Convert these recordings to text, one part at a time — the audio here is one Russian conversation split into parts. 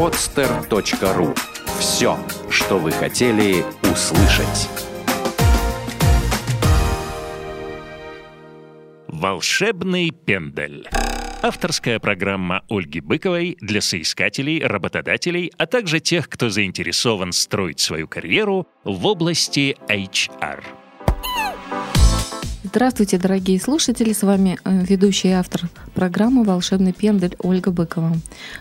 podster.ru Все, что вы хотели услышать. «Волшебный пендель». Авторская программа Ольги Быковой для соискателей, работодателей, а также тех, кто заинтересован строить свою карьеру в области HR. Здравствуйте, дорогие слушатели! С вами э, ведущий и автор программы «Волшебный пендель» Ольга Быкова.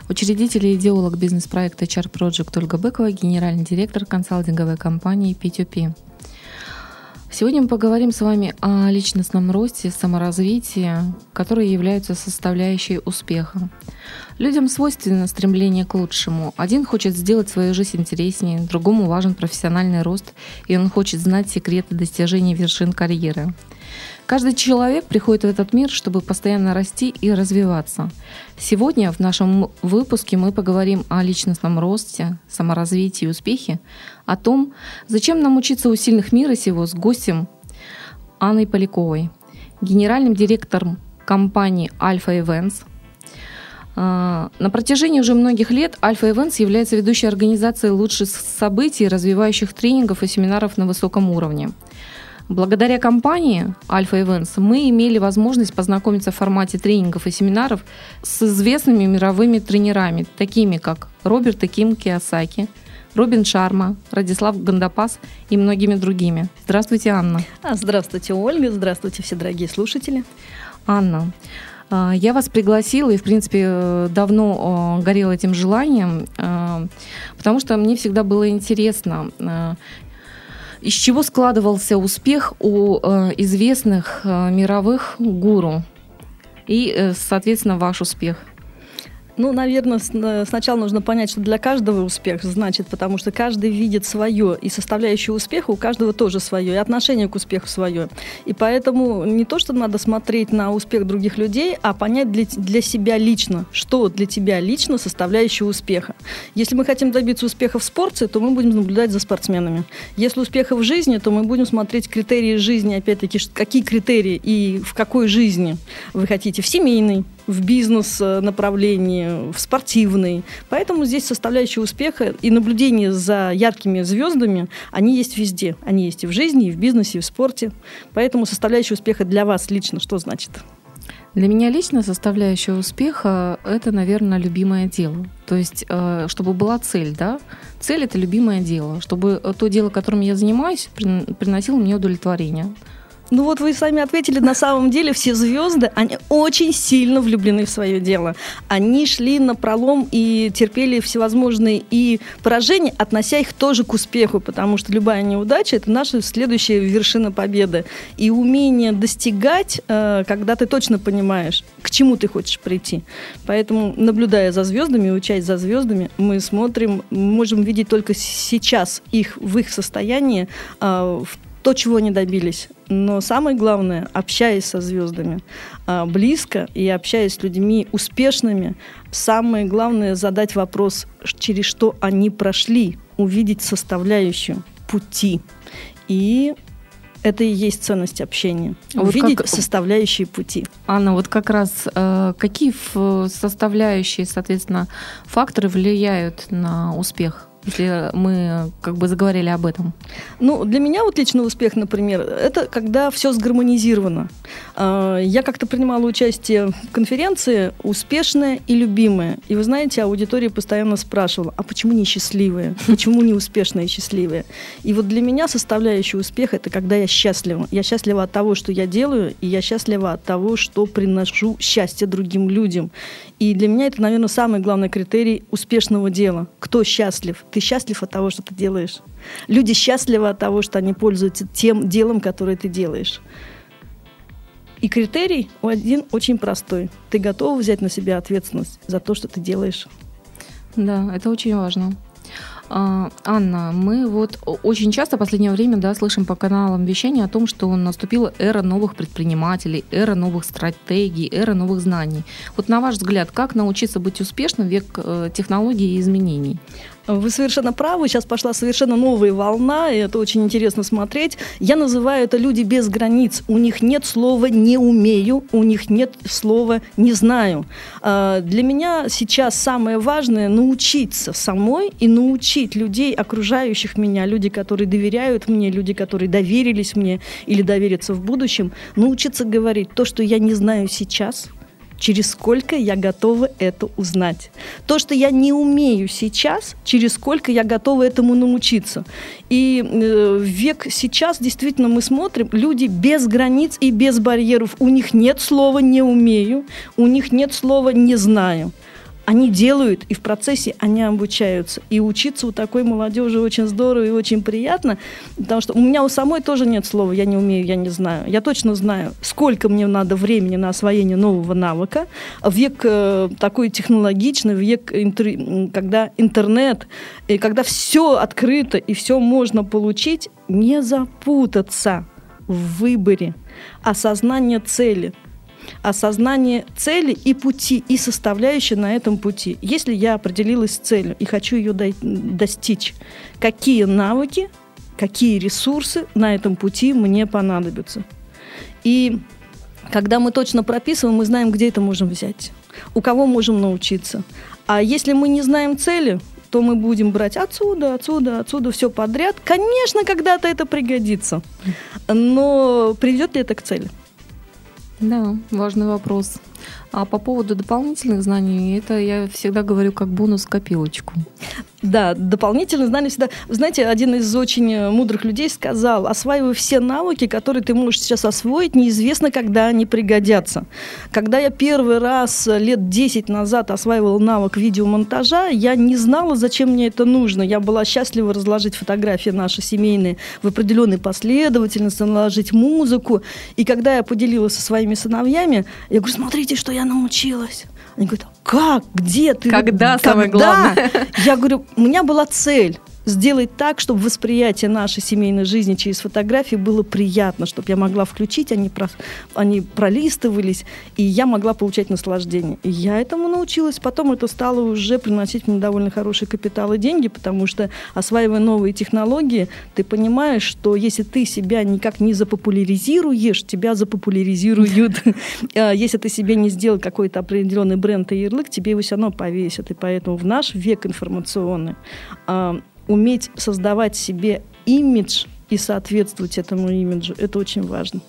Учредитель и идеолог бизнес-проекта HR Project Ольга Быкова, генеральный директор консалтинговой компании P2P. Сегодня мы поговорим с вами о личностном росте, саморазвитии, которые являются составляющей успеха. Людям свойственно стремление к лучшему. Один хочет сделать свою жизнь интереснее, другому важен профессиональный рост, и он хочет знать секреты достижения вершин карьеры. Каждый человек приходит в этот мир, чтобы постоянно расти и развиваться. Сегодня в нашем выпуске мы поговорим о личностном росте, саморазвитии и успехе, о том, зачем нам учиться у сильных мира сего с гостем Анной Поляковой, генеральным директором компании Alpha Events. А, на протяжении уже многих лет Alpha Events является ведущей организацией лучших событий, развивающих тренингов и семинаров на высоком уровне – Благодаря компании Alpha Events мы имели возможность познакомиться в формате тренингов и семинаров с известными мировыми тренерами, такими как Роберт и Ким Киосаки, Робин Шарма, Радислав Гандапас и многими другими. Здравствуйте, Анна. А, здравствуйте, Ольга. Здравствуйте, все дорогие слушатели. Анна, а, я вас пригласила и, в принципе, давно а, горела этим желанием, потому что мне всегда было интересно, из чего складывался успех у э, известных э, мировых гуру и, э, соответственно, ваш успех? Ну, наверное, сначала нужно понять, что для каждого успех значит, потому что каждый видит свое, и составляющая успеха у каждого тоже свое, и отношение к успеху свое. И поэтому не то, что надо смотреть на успех других людей, а понять для, для себя лично, что для тебя лично составляющая успеха. Если мы хотим добиться успеха в спорте, то мы будем наблюдать за спортсменами. Если успеха в жизни, то мы будем смотреть критерии жизни, опять-таки, какие критерии и в какой жизни вы хотите, в семейной, в бизнес-направлении, в спортивный. Поэтому здесь составляющая успеха и наблюдение за яркими звездами, они есть везде. Они есть и в жизни, и в бизнесе, и в спорте. Поэтому составляющая успеха для вас лично что значит? Для меня лично составляющая успеха – это, наверное, любимое дело. То есть, э, чтобы была цель, да? Цель – это любимое дело. Чтобы то дело, которым я занимаюсь, приносило мне удовлетворение. Ну вот вы сами ответили, на самом деле все звезды, они очень сильно влюблены в свое дело. Они шли на пролом и терпели всевозможные и поражения, относя их тоже к успеху, потому что любая неудача – это наша следующая вершина победы. И умение достигать, э, когда ты точно понимаешь, к чему ты хочешь прийти. Поэтому, наблюдая за звездами, учась за звездами, мы смотрим, можем видеть только сейчас их в их состоянии, э, в то, чего они добились. Но самое главное, общаясь со звездами а, близко и общаясь с людьми успешными, самое главное задать вопрос, через что они прошли, увидеть составляющую пути. И это и есть ценность общения. Вот увидеть как... составляющие пути. Анна, вот как раз э, какие составляющие, соответственно, факторы влияют на успех если мы как бы заговорили об этом? Ну, для меня вот личный успех, например, это когда все сгармонизировано. А, я как-то принимала участие в конференции «Успешная и любимая». И вы знаете, аудитория постоянно спрашивала, а почему не счастливые? Почему не успешные и счастливые? И вот для меня составляющая успеха – это когда я счастлива. Я счастлива от того, что я делаю, и я счастлива от того, что приношу счастье другим людям. И для меня это, наверное, самый главный критерий успешного дела. Кто счастлив? Ты счастлив от того, что ты делаешь. Люди счастливы от того, что они пользуются тем делом, которое ты делаешь. И критерий один очень простой. Ты готов взять на себя ответственность за то, что ты делаешь. Да, это очень важно. А, Анна, мы вот очень часто в последнее время да, слышим по каналам вещания о том, что наступила эра новых предпринимателей, эра новых стратегий, эра новых знаний. Вот на ваш взгляд, как научиться быть успешным в век э, технологий и изменений? Вы совершенно правы. Сейчас пошла совершенно новая волна, и это очень интересно смотреть. Я называю это люди без границ. У них нет слова «не умею», у них нет слова «не знаю». А, для меня сейчас самое важное – научиться самой и научить людей, окружающих меня, люди, которые доверяют мне, люди, которые доверились мне или доверятся в будущем, научиться говорить то, что я не знаю сейчас – через сколько я готова это узнать. То, что я не умею сейчас, через сколько я готова этому научиться. И э, век сейчас действительно мы смотрим, люди без границ и без барьеров. У них нет слова «не умею», у них нет слова «не знаю» они делают, и в процессе они обучаются. И учиться у такой молодежи очень здорово и очень приятно, потому что у меня у самой тоже нет слова «я не умею, я не знаю». Я точно знаю, сколько мне надо времени на освоение нового навыка. Век э, такой технологичный, век, интер... когда интернет, и когда все открыто и все можно получить, не запутаться в выборе, осознание цели – осознание цели и пути, и составляющей на этом пути. Если я определилась с целью и хочу ее достичь, какие навыки, какие ресурсы на этом пути мне понадобятся. И когда мы точно прописываем, мы знаем, где это можем взять, у кого можем научиться. А если мы не знаем цели, то мы будем брать отсюда, отсюда, отсюда все подряд. Конечно, когда-то это пригодится. Но приведет ли это к цели? Да, важный вопрос. А по поводу дополнительных знаний, это я всегда говорю как бонус копилочку. Да, дополнительные знания всегда... Знаете, один из очень э, мудрых людей сказал, осваивай все навыки, которые ты можешь сейчас освоить, неизвестно, когда они пригодятся. Когда я первый раз э, лет 10 назад осваивала навык видеомонтажа, я не знала, зачем мне это нужно. Я была счастлива разложить фотографии наши семейные в определенной последовательности, наложить музыку. И когда я поделилась со своими сыновьями, я говорю, смотрите, что я научилась. Они говорят, как, где ты? Когда, Когда? самое главное? Я говорю, у меня была цель сделать так, чтобы восприятие нашей семейной жизни через фотографии было приятно, чтобы я могла включить, они, про, они пролистывались, и я могла получать наслаждение. И я этому научилась. Потом это стало уже приносить мне довольно хороший капитал и деньги, потому что, осваивая новые технологии, ты понимаешь, что если ты себя никак не запопуляризируешь, тебя запопуляризируют. А если ты себе не сделал какой-то определенный бренд и ярлык, тебе его все равно повесят. И поэтому в наш век информационный а, уметь создавать себе имидж и соответствовать этому имиджу, это очень важно.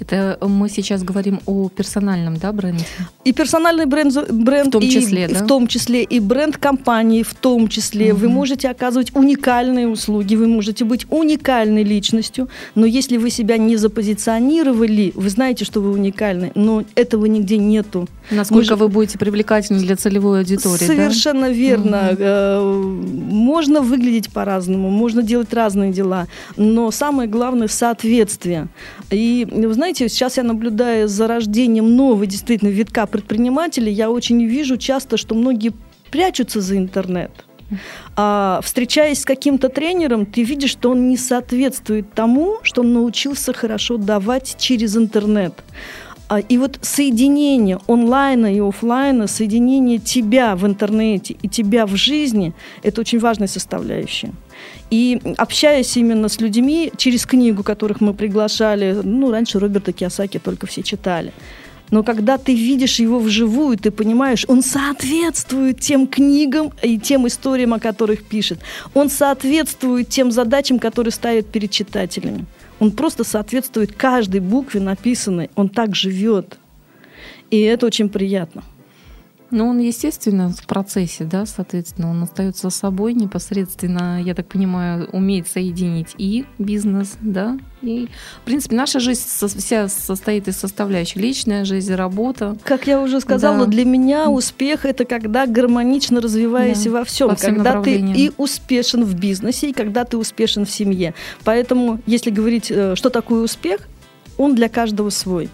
Это мы сейчас говорим о персональном, да, бренде? И персональный бренд, бренд в том числе, и, да? в том числе и бренд компании, в том числе. Угу. Вы можете оказывать уникальные услуги, вы можете быть уникальной личностью, но если вы себя не запозиционировали, вы знаете, что вы уникальны, но этого нигде нету. Насколько Может, вы будете привлекательны для целевой аудитории, Совершенно да? верно. Угу. Можно выглядеть по-разному, можно делать разные дела, но самое главное – соответствие. И, вы знаете, знаете, сейчас я наблюдаю за рождением нового действительно витка предпринимателей, я очень вижу часто, что многие прячутся за интернет. А, встречаясь с каким-то тренером, ты видишь, что он не соответствует тому, что он научился хорошо давать через интернет. А, и вот соединение онлайна и офлайна, соединение тебя в интернете и тебя в жизни, это очень важная составляющая. И общаясь именно с людьми через книгу, которых мы приглашали, ну, раньше Роберта Киосаки только все читали. Но когда ты видишь его вживую, ты понимаешь, он соответствует тем книгам и тем историям, о которых пишет. Он соответствует тем задачам, которые ставит перед читателями. Он просто соответствует каждой букве написанной. Он так живет. И это очень приятно. Ну, он, естественно, в процессе, да, соответственно, он остается собой непосредственно, я так понимаю, умеет соединить и бизнес, да, и, в принципе, наша жизнь вся состоит из составляющих. Личная жизнь, работа. Как я уже сказала, да. для меня успех – это когда гармонично развиваешься да, во всем. всем когда ты и успешен в бизнесе, и когда ты успешен в семье. Поэтому, если говорить, э, что такое успех, он для каждого свой.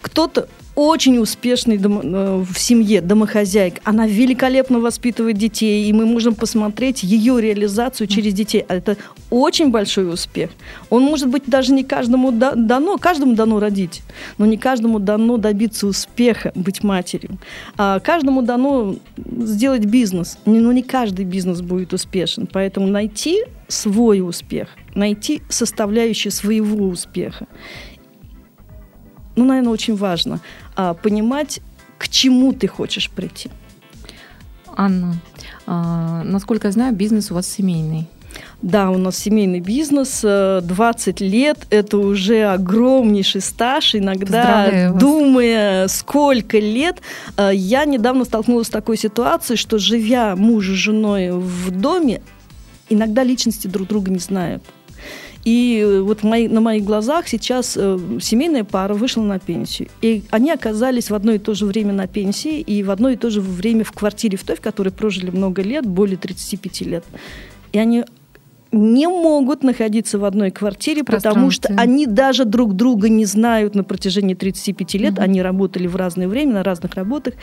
Кто-то очень успешный дом, э, в семье домохозяйка. Она великолепно воспитывает детей, и мы можем посмотреть ее реализацию через детей. А это очень большой успех. Он может быть даже не каждому дано, каждому дано родить, но не каждому дано добиться успеха, быть матерью. А каждому дано сделать бизнес, но не каждый бизнес будет успешен. Поэтому найти свой успех, найти составляющие своего успеха ну, наверное, очень важно а, понимать, к чему ты хочешь прийти. Анна, а, насколько я знаю, бизнес у вас семейный. Да, у нас семейный бизнес, 20 э, лет, это уже огромнейший стаж. Иногда, думая, сколько лет, э, я недавно столкнулась с такой ситуацией, что живя муж и женой в доме, иногда личности друг друга не знают. И вот мои, на моих глазах сейчас э, семейная пара вышла на пенсию. И они оказались в одно и то же время на пенсии и в одно и то же время в квартире в той, в которой прожили много лет, более 35 лет. И они не могут находиться в одной квартире, потому что они даже друг друга не знают на протяжении 35 лет. Угу. Они работали в разное время, на разных работах.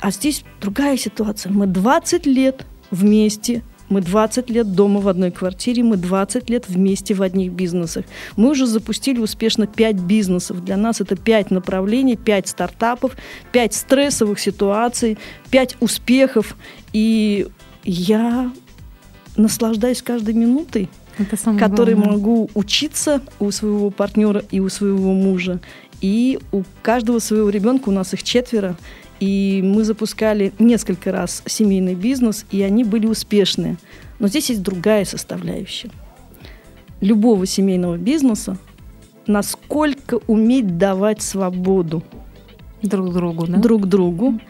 А здесь другая ситуация. Мы 20 лет вместе мы 20 лет дома в одной квартире, мы 20 лет вместе в одних бизнесах. Мы уже запустили успешно 5 бизнесов. Для нас это 5 направлений, 5 стартапов, 5 стрессовых ситуаций, 5 успехов. И я наслаждаюсь каждой минутой, которой могу учиться у своего партнера и у своего мужа. И у каждого своего ребенка, у нас их четверо, и мы запускали несколько раз семейный бизнес, и они были успешные. Но здесь есть другая составляющая. Любого семейного бизнеса, насколько уметь давать свободу друг другу, да? друг другу,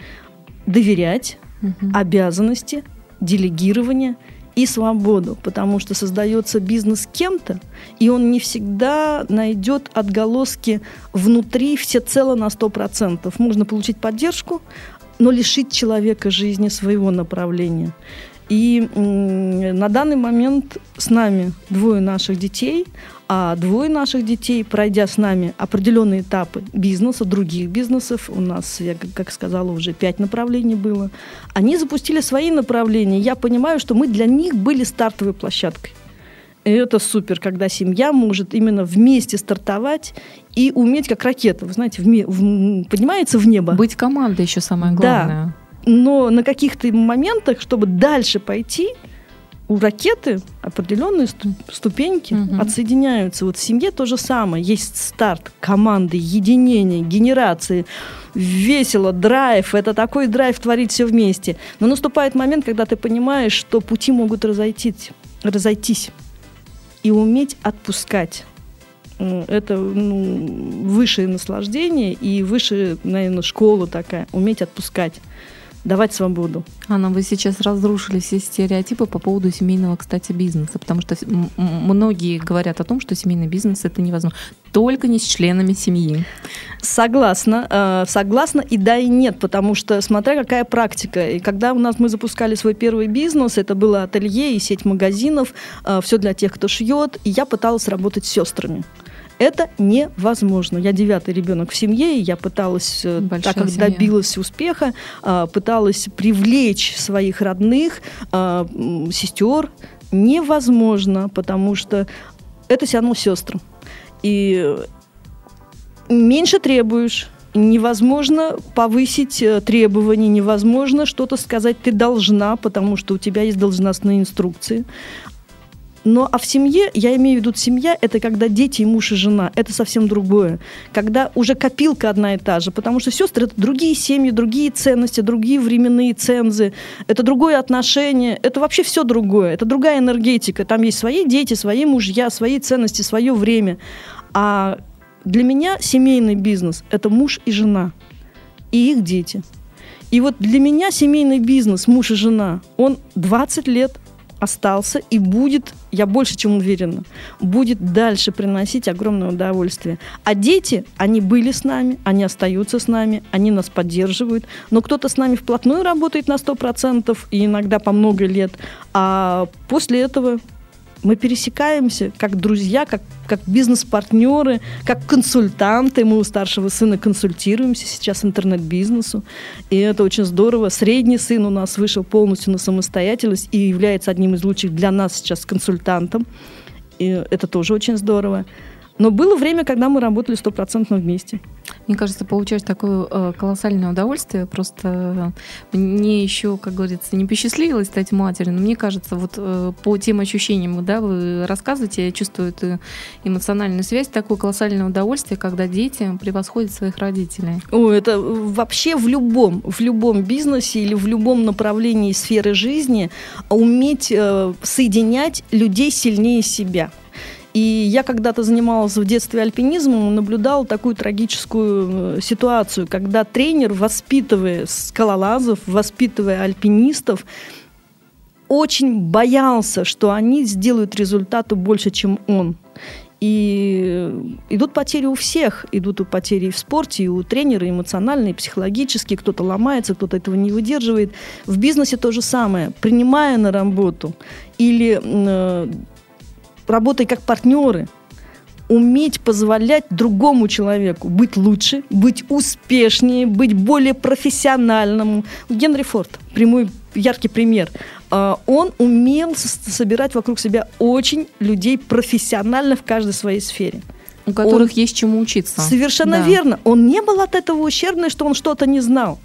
доверять, угу. обязанности, делегирование – и свободу, потому что создается бизнес кем-то, и он не всегда найдет отголоски внутри всецело на 100%. Можно получить поддержку, но лишить человека жизни своего направления. И на данный момент с нами двое наших детей, а двое наших детей, пройдя с нами определенные этапы бизнеса, других бизнесов, у нас, я как сказала, уже пять направлений было, они запустили свои направления. Я понимаю, что мы для них были стартовой площадкой. И это супер, когда семья может именно вместе стартовать и уметь как ракета, вы знаете, вме- в, поднимается в небо. Быть командой еще самое главное. Да но на каких-то моментах, чтобы дальше пойти, у ракеты определенные ступеньки угу. отсоединяются. Вот в семье то же самое. Есть старт команды, единение, генерации, весело, драйв. Это такой драйв творить все вместе. Но наступает момент, когда ты понимаешь, что пути могут разойтись. разойтись и уметь отпускать. Это ну, высшее наслаждение и высшая, наверное, школа такая. Уметь отпускать давать свободу. Анна, вы сейчас разрушили все стереотипы по поводу семейного, кстати, бизнеса, потому что многие говорят о том, что семейный бизнес это невозможно. Только не с членами семьи. Согласна. Э, согласна и да, и нет, потому что смотря какая практика. И когда у нас мы запускали свой первый бизнес, это было ателье и сеть магазинов, э, все для тех, кто шьет, и я пыталась работать с сестрами. Это невозможно. Я девятый ребенок в семье, и я пыталась, э, Большая так как семья. добилась успеха, а, пыталась привлечь своих родных, а, сестер. Невозможно, потому что это все равно сестры. И меньше требуешь, невозможно повысить э, требования, невозможно что-то сказать ты должна, потому что у тебя есть должностные инструкции. Но а в семье, я имею в виду семья, это когда дети и муж и жена. Это совсем другое. Когда уже копилка одна и та же. Потому что сестры это другие семьи, другие ценности, другие временные цензы. Это другое отношение. Это вообще все другое. Это другая энергетика. Там есть свои дети, свои мужья, свои ценности, свое время. А для меня семейный бизнес – это муж и жена. И их дети. И вот для меня семейный бизнес, муж и жена, он 20 лет остался и будет, я больше чем уверена, будет дальше приносить огромное удовольствие. А дети, они были с нами, они остаются с нами, они нас поддерживают, но кто-то с нами вплотную работает на 100% и иногда по много лет, а после этого Мы пересекаемся как друзья, как, как бизнес-партнеры, как консультанты. Мы у старшего сына консультируемся сейчас интернет-бизнесу. И это очень здорово. Средний сын у нас вышел полностью на самостоятельность и является одним из лучших для нас сейчас консультантом. И это тоже очень здорово. Но было время, когда мы работали стопроцентно вместе. Мне кажется, получать такое э, колоссальное удовольствие. Просто э, мне еще, как говорится, не посчастливилось стать матерью, но мне кажется, вот э, по тем ощущениям, да, вы рассказываете, я чувствую эту эмоциональную связь, такое колоссальное удовольствие, когда дети превосходят своих родителей. О, это вообще в любом, в любом бизнесе или в любом направлении сферы жизни уметь соединять людей сильнее себя. И я когда-то занималась в детстве альпинизмом, наблюдала такую трагическую э, ситуацию, когда тренер, воспитывая скалолазов, воспитывая альпинистов, очень боялся, что они сделают результату больше, чем он. И идут потери у всех. Идут у потери и в спорте, и у тренера, эмоциональные, и психологические. Кто-то ломается, кто-то этого не выдерживает. В бизнесе то же самое. Принимая на работу или э, работая как партнеры, уметь позволять другому человеку быть лучше, быть успешнее, быть более профессиональным. Генри Форд, прямой яркий пример. А, он умел собирать вокруг себя очень людей профессионально в каждой своей сфере. У которых он, есть чему учиться. Совершенно да. верно. Он не был от этого ущербный, что он что-то не знал.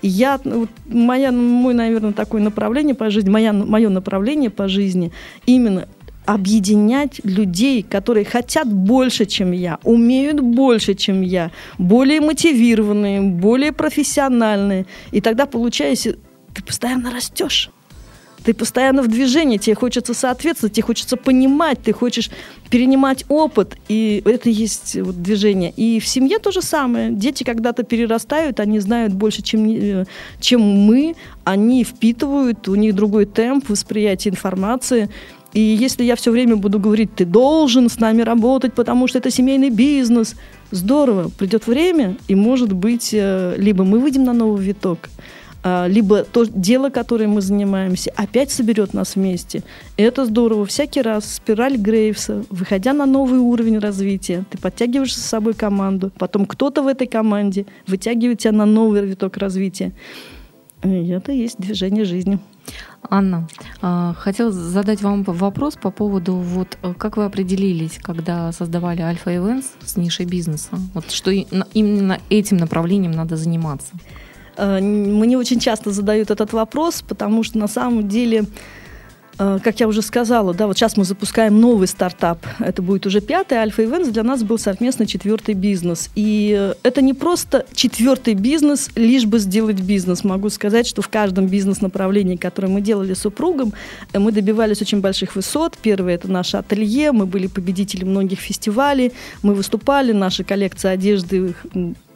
Я, вот, моя, мой, наверное, такое направление по жизни, моя, мое направление по жизни именно объединять людей, которые хотят больше, чем я, умеют больше, чем я, более мотивированные, более профессиональные. И тогда получается, ты постоянно растешь. Ты постоянно в движении, тебе хочется соответствовать, тебе хочется понимать, ты хочешь перенимать опыт, и это есть вот движение. И в семье то же самое. Дети когда-то перерастают, они знают больше, чем, э, чем мы, они впитывают, у них другой темп восприятия информации, и если я все время буду говорить, ты должен с нами работать, потому что это семейный бизнес, здорово, придет время, и, может быть, э, либо мы выйдем на новый виток, а, либо то дело, которым мы занимаемся, опять соберет нас вместе. Это здорово. Всякий раз спираль Грейвса, выходя на новый уровень развития, ты подтягиваешь с собой команду, потом кто-то в этой команде вытягивает тебя на новый виток развития. И это и есть движение жизни. Анна, а, хотела задать вам вопрос по поводу, вот э, как вы определились, когда создавали Альфа Events с нишей бизнеса? Вот что именно этим направлением надо заниматься? Э, мне очень часто задают этот вопрос, потому что на самом деле Э, как я уже сказала, да, вот сейчас мы запускаем новый стартап. Это будет уже пятый Альфа Events. Для нас был совместно четвертый бизнес. И э, это не просто четвертый бизнес, лишь бы сделать бизнес. Могу сказать, что в каждом бизнес-направлении, которое мы делали с супругом, э, мы добивались очень больших высот. Первое – это наше ателье. Мы были победителем многих фестивалей. Мы выступали, наша коллекция одежды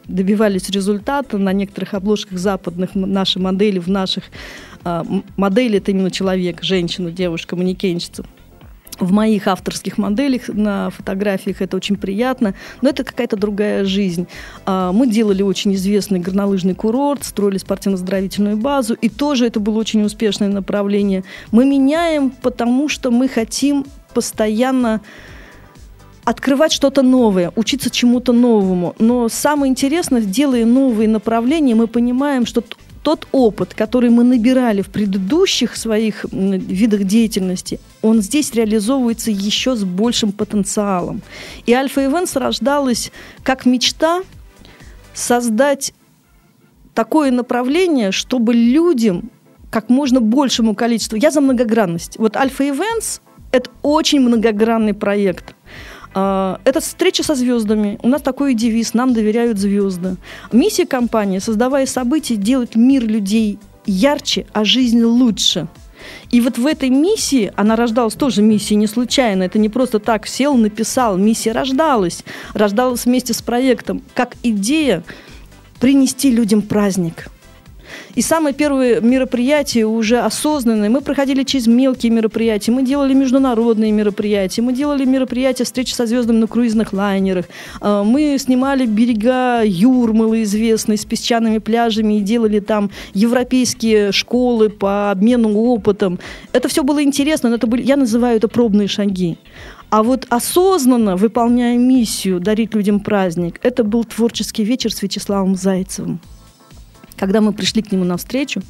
добивались результата. На некоторых обложках западных наши модели в наших а, модель это именно человек, женщина, девушка, манекенщица. В моих авторских моделях на фотографиях это очень приятно, но это какая-то другая жизнь. А, мы делали очень известный горнолыжный курорт, строили спортивно-оздоровительную базу, и тоже это было очень успешное направление. Мы меняем, потому что мы хотим постоянно открывать что-то новое, учиться чему-то новому. Но самое интересное, делая новые направления, мы понимаем, что тот опыт, который мы набирали в предыдущих своих видах деятельности, он здесь реализовывается еще с большим потенциалом. И Альфа Events рождалась как мечта создать такое направление, чтобы людям как можно большему количеству... Я за многогранность. Вот Альфа Events – это очень многогранный проект. А, это встреча со звездами. У нас такой девиз «Нам доверяют звезды». Миссия компании, создавая события, делать мир людей ярче, а жизнь лучше. И вот в этой миссии, она рождалась тоже миссией не случайно, это не просто так сел, написал, миссия рождалась, рождалась вместе с проектом, как идея принести людям праздник – И самое первое мероприятие уже осознанное. Мы проходили через мелкие мероприятия, мы делали международные мероприятия, мы делали мероприятия, встречи со звездами на круизных лайнерах, э, мы снимали берега Юрмалы известные с песчаными пляжами и делали там европейские школы по обмену опытом. Это все было интересно, но это были, я называю это пробные шаги. А вот осознанно выполняя миссию дарить людям праздник, это был творческий вечер с Вячеславом Зайцевым. Когда мы пришли к нему навстречу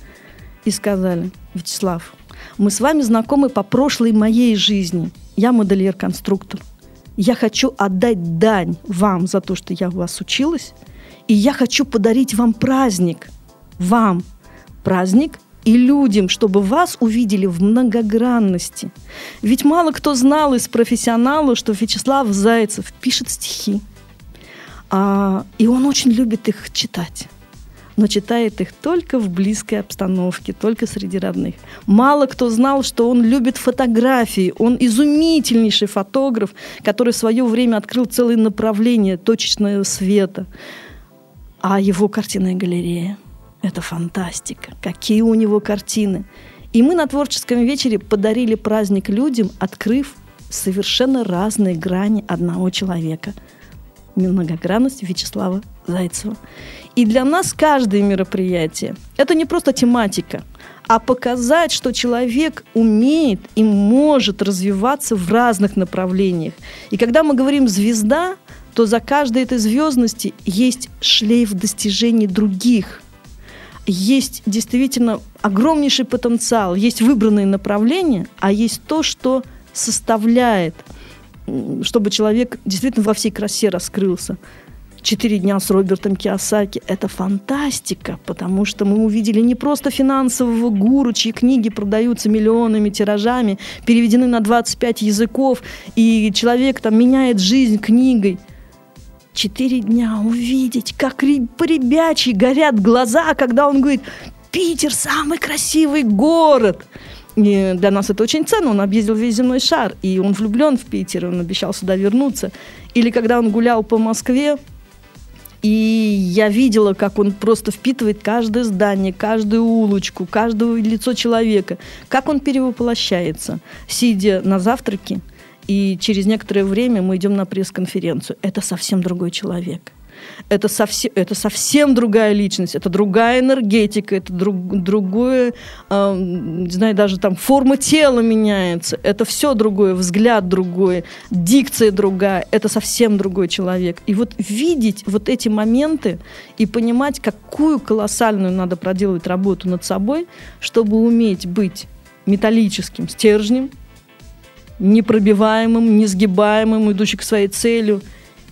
и сказали, Вячеслав, мы с вами знакомы по прошлой моей жизни. Я модельер-конструктор. Я хочу отдать дань вам за то, что я у вас училась, и я хочу подарить вам праздник. Вам праздник и людям, чтобы вас увидели в многогранности. Ведь мало кто знал из профессионалов, что Вячеслав Зайцев пишет стихи. А, и он очень любит их читать но читает их только в близкой обстановке, только среди родных. Мало кто знал, что он любит фотографии. Он изумительнейший фотограф, который в свое время открыл целое направление точечного света. А его картинная галерея – это фантастика. Какие у него картины. И мы на творческом вечере подарили праздник людям, открыв совершенно разные грани одного человека. Многогранность Вячеслава Зайцева. И для нас каждое мероприятие – это не просто тематика, а показать, что человек умеет и может развиваться в разных направлениях. И когда мы говорим «звезда», то за каждой этой звездности есть шлейф достижений других – есть действительно огромнейший потенциал, есть выбранные направления, а есть то, что составляет, чтобы человек действительно во всей красе раскрылся. «Четыре дня с Робертом Киосаки» — это фантастика, потому что мы увидели не просто финансового гуру, чьи книги продаются миллионами тиражами, переведены на 25 языков, и человек там меняет жизнь книгой – четыре дня увидеть, как по ребячьи горят глаза, когда он говорит, Питер самый красивый город. И для нас это очень ценно. Он объездил весь земной шар, и он влюблен в Питер, он обещал сюда вернуться. Или когда он гулял по Москве, и я видела, как он просто впитывает каждое здание, каждую улочку, каждое лицо человека, как он перевоплощается, сидя на завтраке и через некоторое время мы идем на пресс-конференцию. Это совсем другой человек. Это совсем, это совсем другая личность, это другая энергетика, это друг, другое, э, не знаю, даже там форма тела меняется, это все другое, взгляд другой, дикция другая, это совсем другой человек. И вот видеть вот эти моменты и понимать, какую колоссальную надо проделывать работу над собой, чтобы уметь быть металлическим стержнем, непробиваемым, несгибаемым, идущим к своей цели.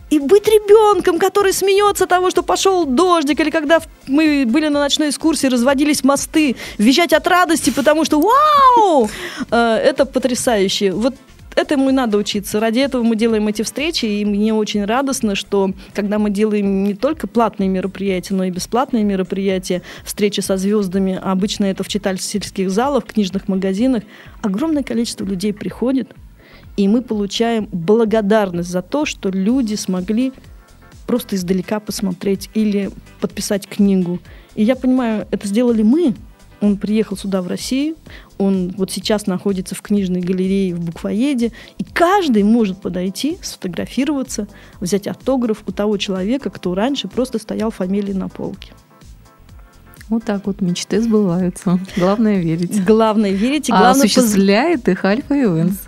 И быть ребенком, который смеется того, что пошел дождик, или когда мы были на ночной экскурсии, разводились мосты, визжать от радости, потому что вау! Э, это потрясающе. Вот этому и надо учиться. Ради этого мы делаем эти встречи, и мне очень радостно, что когда мы делаем не только платные мероприятия, но и бесплатные мероприятия, встречи со звездами, обычно это в читательских залах, в книжных магазинах, огромное количество людей приходит, и мы получаем благодарность за то, что люди смогли просто издалека посмотреть или подписать книгу. И я понимаю, это сделали мы, он приехал сюда, в Россию, он вот сейчас находится в книжной галерее в Буквоеде, и каждый может подойти, сфотографироваться, взять автограф у того человека, кто раньше просто стоял фамилией на полке. Вот так вот мечты сбываются. Главное верить. Главное верить и главное... А осуществляет их Альфа Ивенс.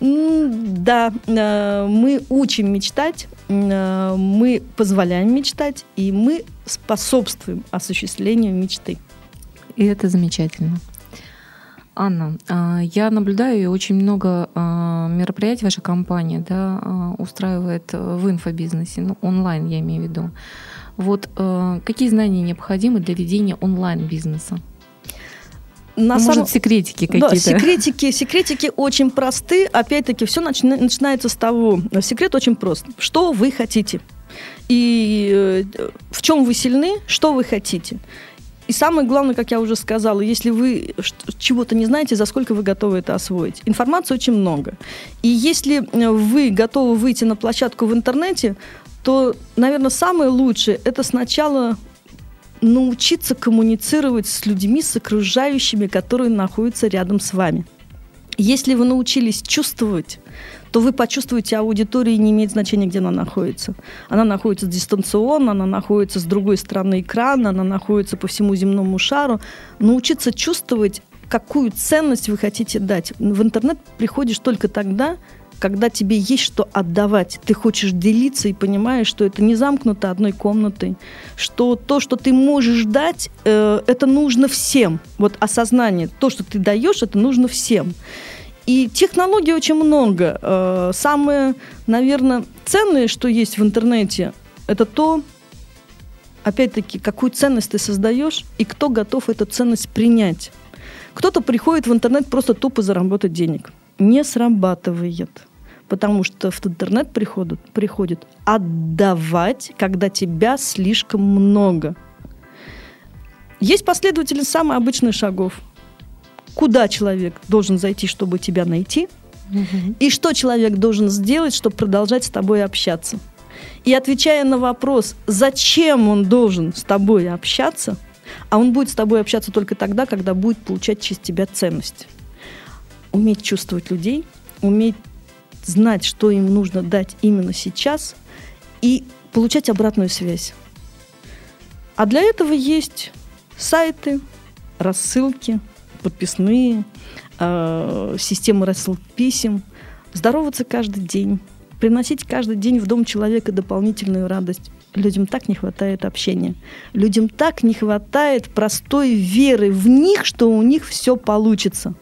Да, э, мы учим мечтать, э, мы позволяем мечтать, и мы способствуем осуществлению мечты. И это замечательно. Анна, а, я наблюдаю, и очень много а, мероприятий ваша компания да, а, устраивает в инфобизнесе, ну, онлайн я имею в виду. Вот какие знания необходимы для ведения онлайн-бизнеса? На ну, Может, секретики какие-то? Да, секретики, секретики очень просты. Опять-таки, все начи- начинается с того. Секрет очень прост. Что вы хотите? И э, в чем вы сильны, что вы хотите. И самое главное, как я уже сказала, если вы чего-то не знаете, за сколько вы готовы это освоить. Информации очень много. И если э, вы готовы выйти на площадку в интернете, то, наверное, самое лучшее – это сначала научиться коммуницировать с людьми, с окружающими, которые находятся рядом с вами. Если вы научились чувствовать, то вы почувствуете аудиторию, и не имеет значения, где она находится. Она находится дистанционно, она находится с другой стороны экрана, она находится по всему земному шару. Научиться чувствовать, какую ценность вы хотите дать. В интернет приходишь только тогда, когда тебе есть что отдавать, ты хочешь делиться и понимаешь, что это не замкнуто одной комнатой, что то, что ты можешь дать, э, это нужно всем. Вот осознание, то, что ты даешь, это нужно всем. И технологий очень много. Э, самое, наверное, ценное, что есть в интернете, это то, опять-таки, какую ценность ты создаешь и кто готов эту ценность принять. Кто-то приходит в интернет просто тупо заработать денег. Не срабатывает. Потому что в интернет приходит, приходит отдавать, когда тебя слишком много. Есть последовательность самых обычных шагов. Куда человек должен зайти, чтобы тебя найти, угу. и что человек должен сделать, чтобы продолжать с тобой общаться. И отвечая на вопрос, зачем он должен с тобой общаться, а он будет с тобой общаться только тогда, когда будет получать через тебя ценность. Уметь чувствовать людей, уметь знать, что им нужно дать именно сейчас, и получать обратную связь. А для этого есть сайты, рассылки, подписные, э, системы рассылки писем, здороваться каждый день, приносить каждый день в дом человека дополнительную радость. Людям так не хватает общения. Людям так не хватает простой веры в них, что у них все получится.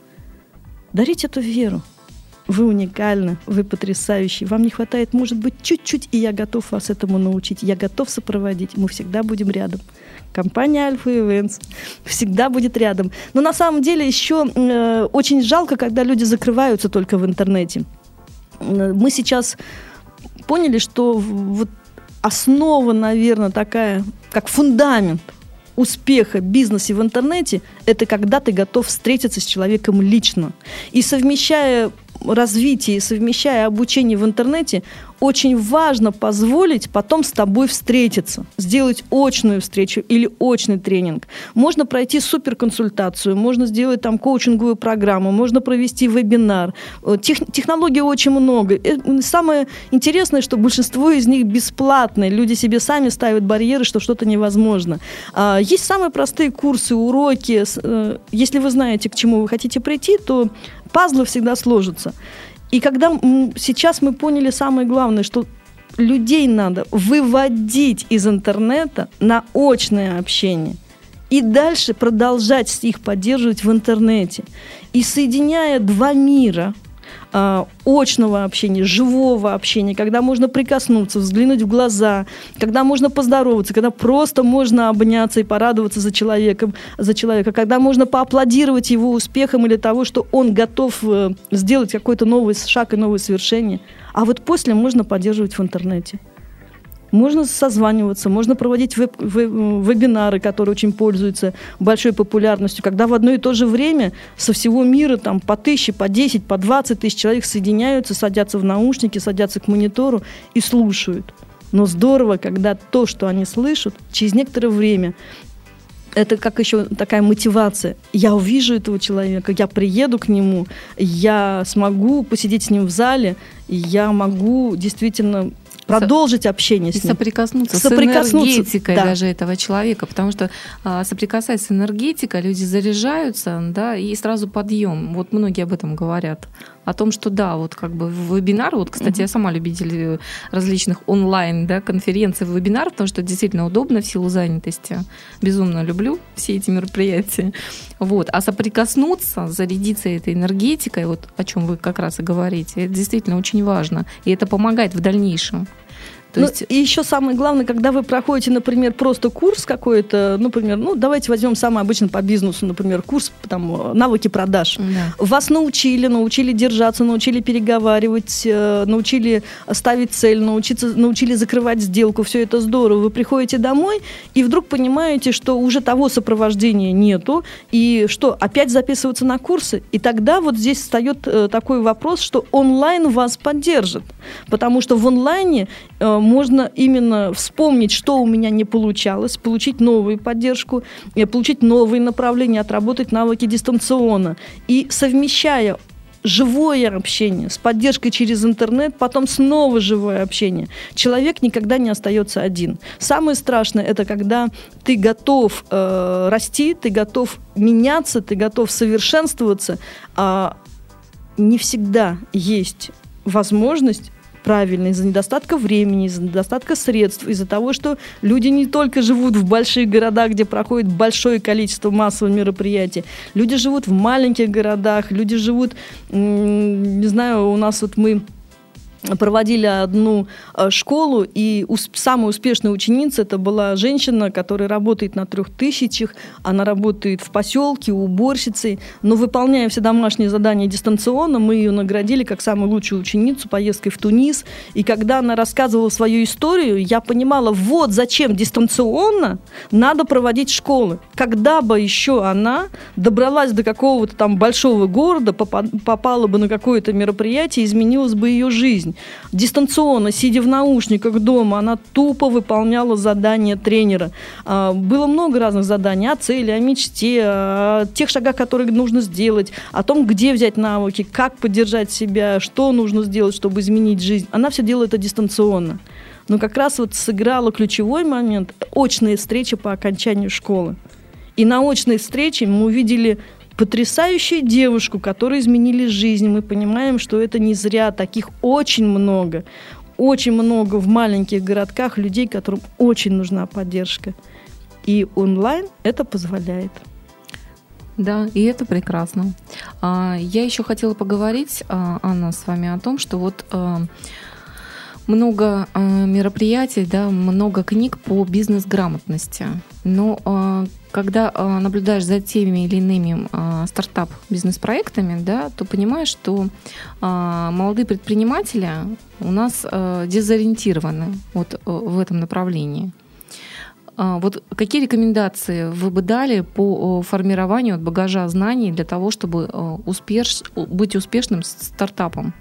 Дарить эту веру. Вы уникальны, вы потрясающий. Вам не хватает, может быть, чуть-чуть, и я готов вас этому научить. Я готов сопроводить. Мы всегда будем рядом. Компания Альфа Events всегда будет рядом. Но на самом деле еще э, очень жалко, когда люди закрываются только в интернете. Мы сейчас поняли, что вот основа, наверное, такая, как фундамент успеха бизнесе в интернете, это когда ты готов встретиться с человеком лично. И совмещая развитие, совмещая обучение в интернете, очень важно позволить потом с тобой встретиться, сделать очную встречу или очный тренинг. Можно пройти суперконсультацию, можно сделать там коучинговую программу, можно провести вебинар. Э, тех, технологий очень много. И э, самое интересное, что большинство из них бесплатные. Люди себе сами ставят барьеры, что что-то невозможно. А, есть самые простые курсы, уроки. Э, если вы знаете, к чему вы хотите прийти, то пазлы всегда сложатся. И когда сейчас мы поняли самое главное, что людей надо выводить из интернета на очное общение и дальше продолжать их поддерживать в интернете. И соединяя два мира – э, очного общения, живого общения, когда можно прикоснуться, взглянуть в глаза, когда можно поздороваться, когда просто можно обняться и порадоваться за человеком, за человека, когда можно поаплодировать его успехам или того, что он готов э, сделать какой-то новый шаг и новое совершение. А вот после можно поддерживать в интернете. Можно созваниваться, можно проводить веб вебинары, которые очень пользуются большой популярностью, когда в одно и то же время со всего мира там по тысяче, по десять, по двадцать тысяч человек соединяются, садятся в наушники, садятся к монитору и слушают. Но здорово, когда то, что они слышат, через некоторое время это как еще такая мотивация. Я увижу этого человека, я приеду к нему, я смогу посидеть с ним в зале, я могу действительно продолжить общение с ним. Соприкоснуться, соприкоснуться с энергетикой да. даже этого человека, потому что а, соприкасаясь с энергетикой, люди заряжаются, да, и сразу подъем. Вот многие об этом говорят. О том, что да, вот как бы вебинар, вот, кстати, mm-hmm. я сама любитель различных онлайн да, конференций, вебинар, потому что это действительно удобно в силу занятости. Безумно люблю все эти мероприятия. Вот. А соприкоснуться, зарядиться этой энергетикой, вот о чем вы как раз и говорите, это действительно очень важно. И это помогает в дальнейшем. То ну, есть... И еще самое главное, когда вы проходите, например, просто курс какой-то, например, ну, давайте возьмем самый обычный по бизнесу, например, курс там, навыки продаж. Да. Вас научили, научили держаться, научили переговаривать, э, научили ставить цель, научиться, научили закрывать сделку, все это здорово. Вы приходите домой и вдруг понимаете, что уже того сопровождения нету, и что, опять записываться на курсы? И тогда вот здесь встает э, такой вопрос, что онлайн вас поддержит, потому что в онлайне э, можно именно вспомнить, что у меня не получалось, получить новую поддержку, э, получить новые направления, отработать навыки дистанционно. И совмещая живое общение с поддержкой через интернет, потом снова живое общение. Человек никогда не остается один. Самое страшное это когда ты готов э, расти, ты готов меняться, ты готов совершенствоваться, а не всегда есть возможность правильно из-за недостатка времени, из-за недостатка средств, из-за того, что люди не только живут в больших городах, где проходит большое количество массовых мероприятий, люди живут в маленьких городах, люди живут, не знаю, у нас вот мы проводили одну э, школу, и самая успешная ученица это была женщина, которая работает на трех тысячах, она работает в поселке, уборщицей, но выполняя все домашние задания дистанционно, мы ее наградили как самую лучшую ученицу поездкой в Тунис, и когда она рассказывала свою историю, я понимала, вот зачем дистанционно надо проводить школы. Когда бы еще она добралась до какого-то там большого города, попала бы на какое-то мероприятие, изменилась бы ее жизнь жизнь. Дистанционно, сидя в наушниках дома, она тупо выполняла задания тренера. А, было много разных заданий о цели, о мечте, о тех шагах, которые нужно сделать, о том, где взять навыки, как поддержать себя, что нужно сделать, чтобы изменить жизнь. Она все делает это дистанционно. Но как раз вот сыграла ключевой момент – очная встреча по окончанию школы. И на очной встрече мы увидели потрясающую девушку, которые изменили жизнь. Мы понимаем, что это не зря. Таких очень много. Очень много в маленьких городках людей, которым очень нужна поддержка. И онлайн это позволяет. Да, и это прекрасно. А, я еще хотела поговорить, а, Анна, с вами о том, что вот а, много мероприятий, да, много книг по бизнес-грамотности. Но когда э, наблюдаешь за теми или иными э, стартап-бизнес-проектами, да, то понимаешь, что э, молодые предприниматели у нас э, дезориентированы вот, э, в этом направлении. Э, вот какие рекомендации вы бы дали по э, формированию багажа знаний для того, чтобы э, успеш, быть успешным стартапом?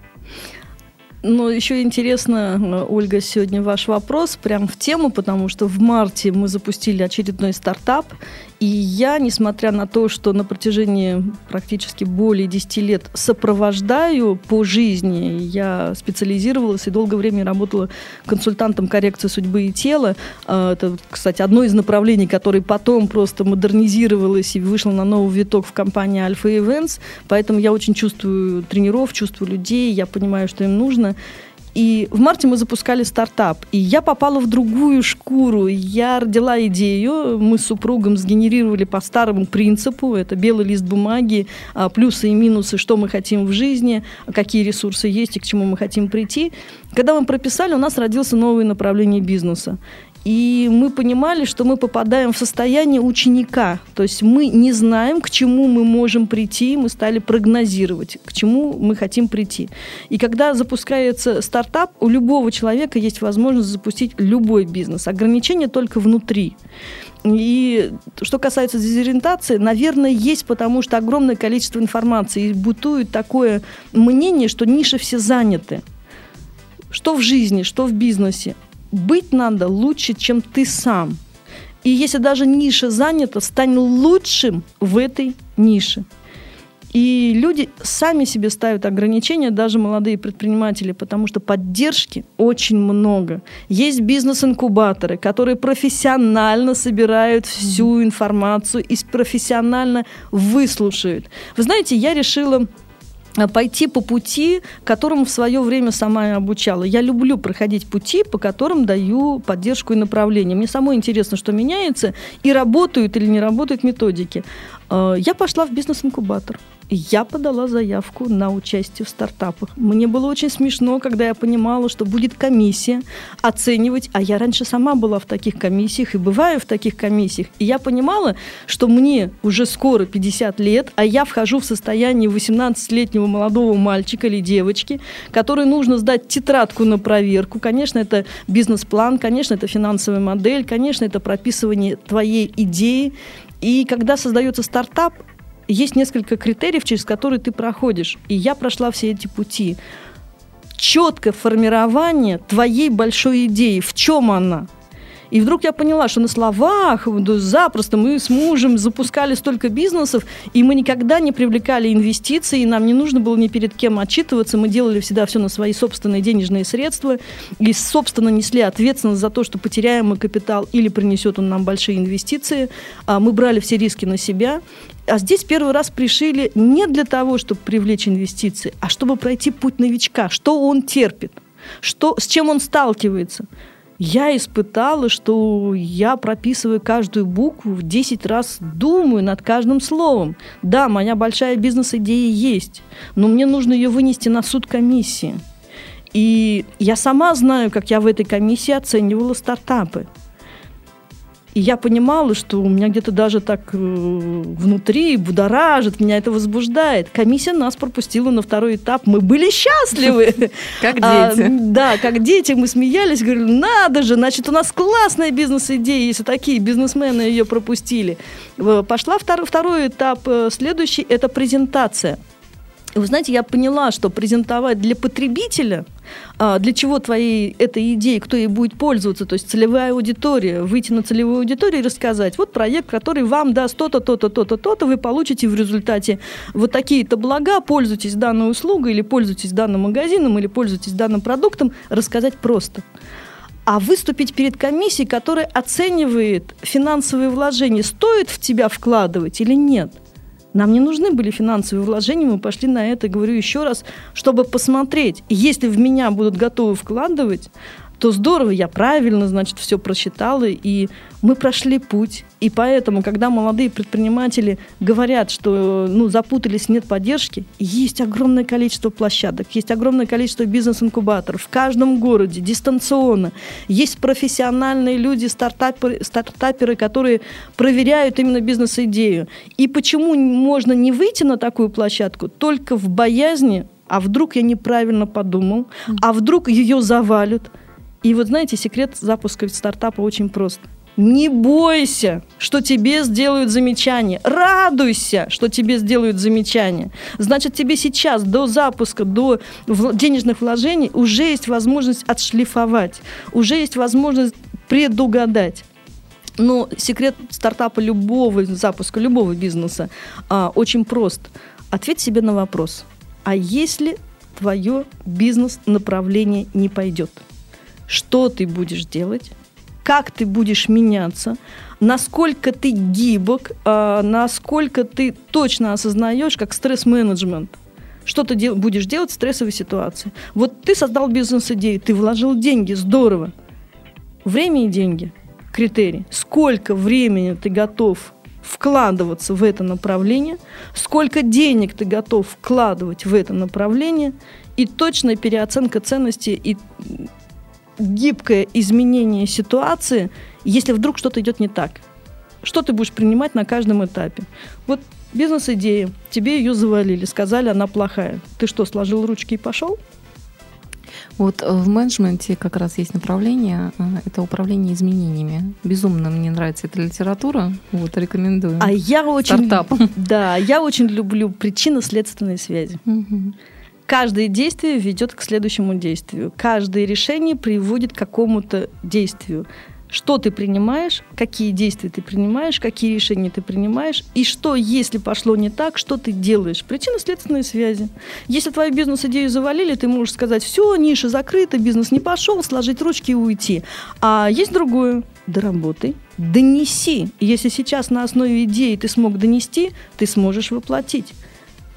Но еще интересно, Ольга, сегодня ваш вопрос прям в тему, потому что в марте мы запустили очередной стартап, и я, несмотря на то, что на протяжении практически более 10 лет сопровождаю по жизни, я специализировалась и долгое время работала консультантом коррекции судьбы и тела. А, это, кстати, одно из направлений, которое потом просто модернизировалось и вышло на новый виток в компании Alpha Events. Поэтому я очень чувствую тренеров, чувствую людей, я понимаю, что им нужно. И в марте мы запускали стартап. И я попала в другую шкуру. Я родила идею. Мы с супругом сгенерировали по старому принципу. Это белый лист бумаги, а, плюсы и минусы, что мы хотим в жизни, какие ресурсы есть и к чему мы хотим прийти. Когда мы прописали, у нас родился новое направление бизнеса. И мы понимали, что мы попадаем в состояние ученика. То есть мы не знаем, к чему мы можем прийти, мы стали прогнозировать, к чему мы хотим прийти. И когда запускается стартап, у любого человека есть возможность запустить любой бизнес. Ограничения только внутри. И что касается дезориентации, наверное, есть, потому что огромное количество информации. И бутует такое мнение, что ниши все заняты. Что в жизни, что в бизнесе быть надо лучше, чем ты сам. И если даже ниша занята, стань лучшим в этой нише. И люди сами себе ставят ограничения, даже молодые предприниматели, потому что поддержки очень много. Есть бизнес-инкубаторы, которые профессионально собирают всю информацию и профессионально выслушают. Вы знаете, я решила пойти по пути, которому в свое время сама и обучала. Я люблю проходить пути, по которым даю поддержку и направление. Мне самой интересно, что меняется, и работают или не работают методики. Э, я пошла в бизнес-инкубатор я подала заявку на участие в стартапах. Мне было очень смешно, когда я понимала, что будет комиссия оценивать, а я раньше сама была в таких комиссиях и бываю в таких комиссиях. И я понимала, что мне уже скоро 50 лет, а я вхожу в состояние 18-летнего молодого мальчика или девочки, который нужно сдать тетрадку на проверку. Конечно, это бизнес-план, конечно, это финансовая модель, конечно, это прописывание твоей идеи. И когда создается стартап, есть несколько критериев, через которые ты проходишь. И я прошла все эти пути. четкое формирование твоей большой идеи. В чем она? И вдруг я поняла, что на словах запросто мы с мужем запускали столько бизнесов, и мы никогда не привлекали инвестиции, и нам не нужно было ни перед кем отчитываться. Мы делали всегда все на свои собственные денежные средства и, собственно, несли ответственность за то, что потеряем мы капитал или принесет он нам большие инвестиции. А мы брали все риски на себя. А здесь первый раз пришили не для того, чтобы привлечь инвестиции, а чтобы пройти путь новичка, что он терпит, что, с чем он сталкивается я испытала, что я прописываю каждую букву, в 10 раз думаю над каждым словом. Да, моя большая бизнес-идея есть, но мне нужно ее вынести на суд комиссии. И я сама знаю, как я в этой комиссии оценивала стартапы. И я понимала, что у меня где-то даже так э, внутри будоражит, меня это возбуждает. Комиссия нас пропустила на второй этап. Мы были счастливы. Как а, дети. Да, как дети. Мы смеялись, говорили, надо же, значит, у нас классная бизнес-идея, если такие бизнесмены ее пропустили. Пошла второй этап. Э, следующий – это презентация. Вы знаете, я поняла, что презентовать для потребителя, для чего твоей этой идеи, кто ей будет пользоваться, то есть целевая аудитория, выйти на целевую аудиторию и рассказать, вот проект, который вам даст то-то, то-то, то-то, то-то, вы получите в результате вот такие-то блага, пользуйтесь данной услугой или пользуйтесь данным магазином или пользуйтесь данным продуктом, рассказать просто а выступить перед комиссией, которая оценивает финансовые вложения, стоит в тебя вкладывать или нет. Нам не нужны были финансовые вложения, мы пошли на это, говорю еще раз, чтобы посмотреть, если в меня будут готовы вкладывать, то здорово, я правильно, значит, все просчитала, и мы прошли путь. И поэтому, когда молодые предприниматели говорят, что ну, запутались, нет поддержки, есть огромное количество площадок, есть огромное количество бизнес-инкубаторов в каждом городе, дистанционно. Есть профессиональные люди, стартаперы, стартаперы, которые проверяют именно бизнес-идею. И почему можно не выйти на такую площадку? Только в боязни а вдруг я неправильно подумал, а вдруг ее завалят, и вот знаете, секрет запуска стартапа очень прост. Не бойся, что тебе сделают замечание. Радуйся, что тебе сделают замечание. Значит, тебе сейчас до запуска, до денежных вложений уже есть возможность отшлифовать, уже есть возможность предугадать. Но секрет стартапа любого запуска, любого бизнеса а, очень прост. Ответь себе на вопрос. А если твое бизнес-направление не пойдет? Что ты будешь делать, как ты будешь меняться, насколько ты гибок, э, насколько ты точно осознаешь, как стресс-менеджмент. Что ты дел- будешь делать в стрессовой ситуации? Вот ты создал бизнес-идею, ты вложил деньги, здорово. Время и деньги – критерий. Сколько времени ты готов вкладываться в это направление, сколько денег ты готов вкладывать в это направление, и точная переоценка ценностей и гибкое изменение ситуации, если вдруг что-то идет не так. Что ты будешь принимать на каждом этапе? Вот бизнес-идея, тебе ее завалили, сказали, она плохая. Ты что, сложил ручки и пошел? Вот э, в менеджменте как раз есть направление, э, это управление изменениями. Безумно мне нравится эта литература, вот рекомендую. А я очень, Стартапом. да, я очень люблю причинно-следственные связи. Угу. Каждое действие ведет к следующему действию. Каждое решение приводит к какому-то действию. Что ты принимаешь, какие действия ты принимаешь, какие решения ты принимаешь, и что, если пошло не так, что ты делаешь. Причинно-следственные связи. Если твою бизнес-идею завалили, ты можешь сказать, все, ниша закрыта, бизнес не пошел, сложить ручки и уйти. А есть другое. Доработай, донеси. Если сейчас на основе идеи ты смог донести, ты сможешь воплотить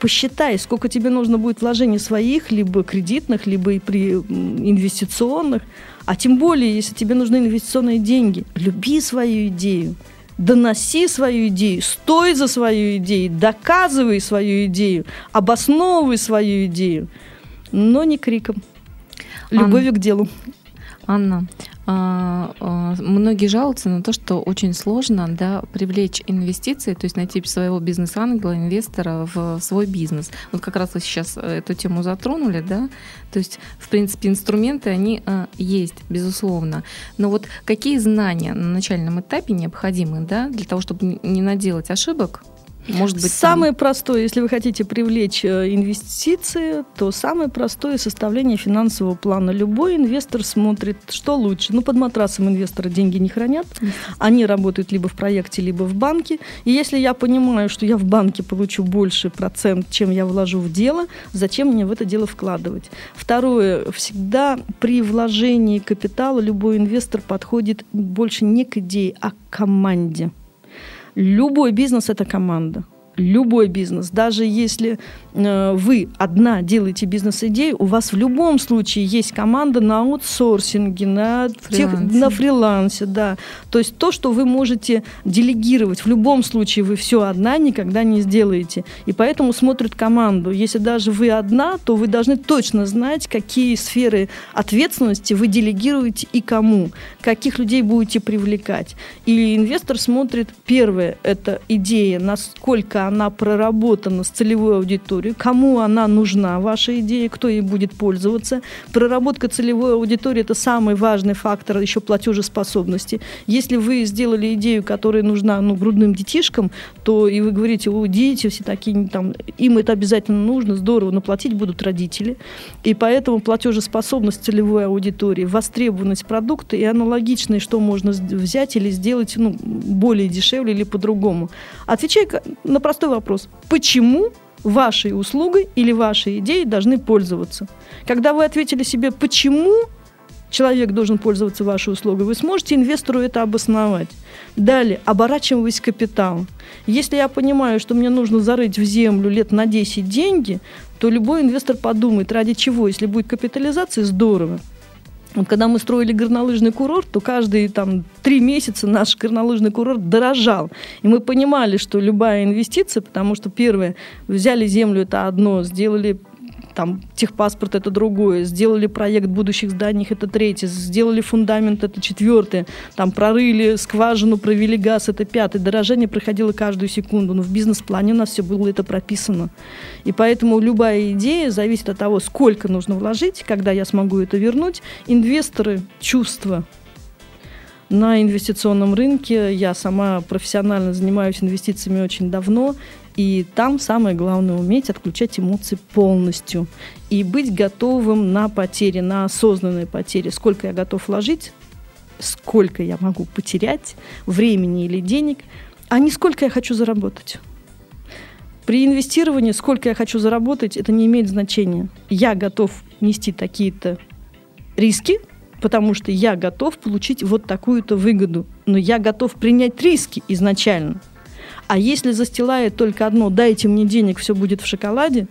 посчитай, сколько тебе нужно будет вложений своих, либо кредитных, либо и при инвестиционных. А тем более, если тебе нужны инвестиционные деньги, люби свою идею, доноси свою идею, стой за свою идею, доказывай свою идею, обосновывай свою идею, но не криком. Любовью Анна, к делу. Анна, многие жалуются на то, что очень сложно да, привлечь инвестиции, то есть найти своего бизнес-ангела, инвестора в свой бизнес. Вот как раз вы сейчас э, эту тему затронули, да, то есть, в принципе, инструменты, они а, есть, безусловно. Но вот какие знания на начальном этапе необходимы, да, для того, чтобы не наделать ошибок, может быть, самое там... простое, если вы хотите привлечь э, инвестиции, то самое простое составление финансового плана. Любой инвестор смотрит, что лучше. Ну, под матрасом инвесторы деньги не хранят. Они работают либо в проекте, либо в банке. И если я понимаю, что я в банке получу больше процент, чем я вложу в дело, зачем мне в это дело вкладывать? Второе, всегда при вложении капитала любой инвестор подходит больше не к идее, а к команде. Любой бизнес – это команда любой бизнес, даже если э, вы одна делаете бизнес-идею, у вас в любом случае есть команда на аутсорсинге, на, фрилансе. Тех, на фрилансе, да. То есть то, что вы можете делегировать, в любом случае вы все одна никогда не сделаете. И поэтому смотрят команду. Если даже вы одна, то вы должны точно знать, какие сферы ответственности вы делегируете и кому, каких людей будете привлекать. И инвестор смотрит, первое, это идея, насколько она проработана с целевой аудиторией, кому она нужна, ваша идея, кто ей будет пользоваться. Проработка целевой аудитории – это самый важный фактор еще платежеспособности. Если вы сделали идею, которая нужна ну, грудным детишкам, то и вы говорите, о, дети все такие, там, им это обязательно нужно, здорово, но платить будут родители. И поэтому платежеспособность целевой аудитории, востребованность продукта и аналогичное, что можно взять или сделать ну, более дешевле или по-другому. Отвечай на простой вопрос. Почему вашей услугой или вашей идеей должны пользоваться? Когда вы ответили себе «почему», человек должен пользоваться вашей услугой, вы сможете инвестору это обосновать. Далее, оборачиваясь капиталом. Если я понимаю, что мне нужно зарыть в землю лет на 10 деньги, то любой инвестор подумает, ради чего, если будет капитализация, здорово. Когда мы строили горнолыжный курорт, то каждые там три месяца наш горнолыжный курорт дорожал. И мы понимали, что любая инвестиция, потому что первое, взяли землю, это одно, сделали там техпаспорт это другое, сделали проект будущих зданий, это третье, сделали фундамент, это четвертое, там прорыли скважину, провели газ, это пятое. Дорожание проходило каждую секунду, но в бизнес-плане у нас все было это прописано. И поэтому любая идея зависит от того, сколько нужно вложить, когда я смогу это вернуть. Инвесторы, чувства, на инвестиционном рынке. Я сама профессионально занимаюсь инвестициями очень давно. И там самое главное уметь отключать эмоции полностью и быть готовым на потери, на осознанные потери. Сколько я готов вложить, сколько я могу потерять времени или денег, а не сколько я хочу заработать. При инвестировании, сколько я хочу заработать, это не имеет значения. Я готов нести такие-то риски, потому что я готов получить вот такую-то выгоду. Но я готов принять риски изначально – а если застилает только одно «дайте мне денег, все будет в шоколаде»,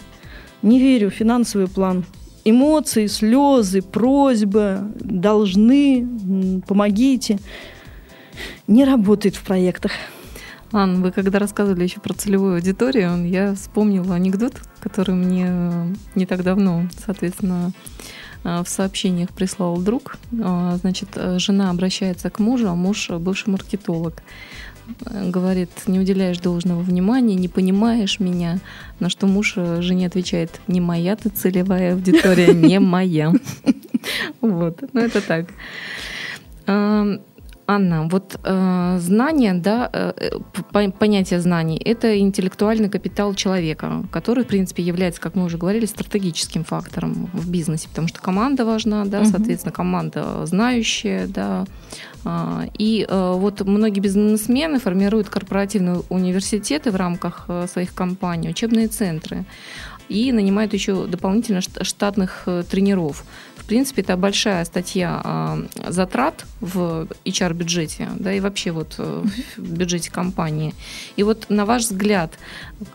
не верю, финансовый план. Эмоции, слезы, просьба, должны, помогите. Не работает в проектах. Анна, вы когда рассказывали еще про целевую аудиторию, я вспомнила анекдот, который мне не так давно, соответственно, в сообщениях прислал друг. А, значит, жена обращается к мужу, а муж бывший маркетолог говорит, не уделяешь должного внимания, не понимаешь меня, на что муж э, жене отвечает, не моя ты целевая аудитория, не моя. Вот, ну это так. Анна, вот э, знание, да, э, э понятие знаний – это интеллектуальный капитал человека, который, в принципе, является, как мы уже говорили, стратегическим фактором в бизнесе, потому что команда важна, да, угу. соответственно, команда знающая, да. Э, и э, вот многие бизнесмены формируют корпоративные университеты в рамках э, своих компаний, учебные центры и нанимают еще дополнительно штатных э, тренеров. В принципе, это большая статья а, затрат в HR-бюджете, да, и вообще вот э, в бюджете компании. И вот на ваш взгляд,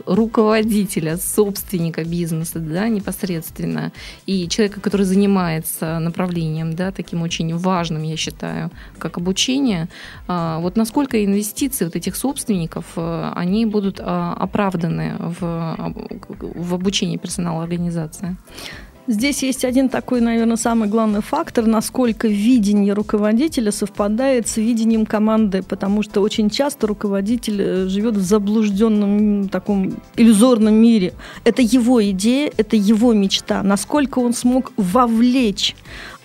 руководителя, собственника бизнеса, да, непосредственно, и человека, который занимается направлением, да, таким очень важным, я считаю, как обучение, а, вот насколько инвестиции вот этих собственников, э, они будут а, оправданы в, в обучении персонала организации? Здесь есть один такой, наверное, самый главный фактор, насколько видение руководителя совпадает с видением команды, потому что очень часто руководитель э, живет в заблужденном таком иллюзорном мире. Это его идея, это его мечта. Насколько он смог вовлечь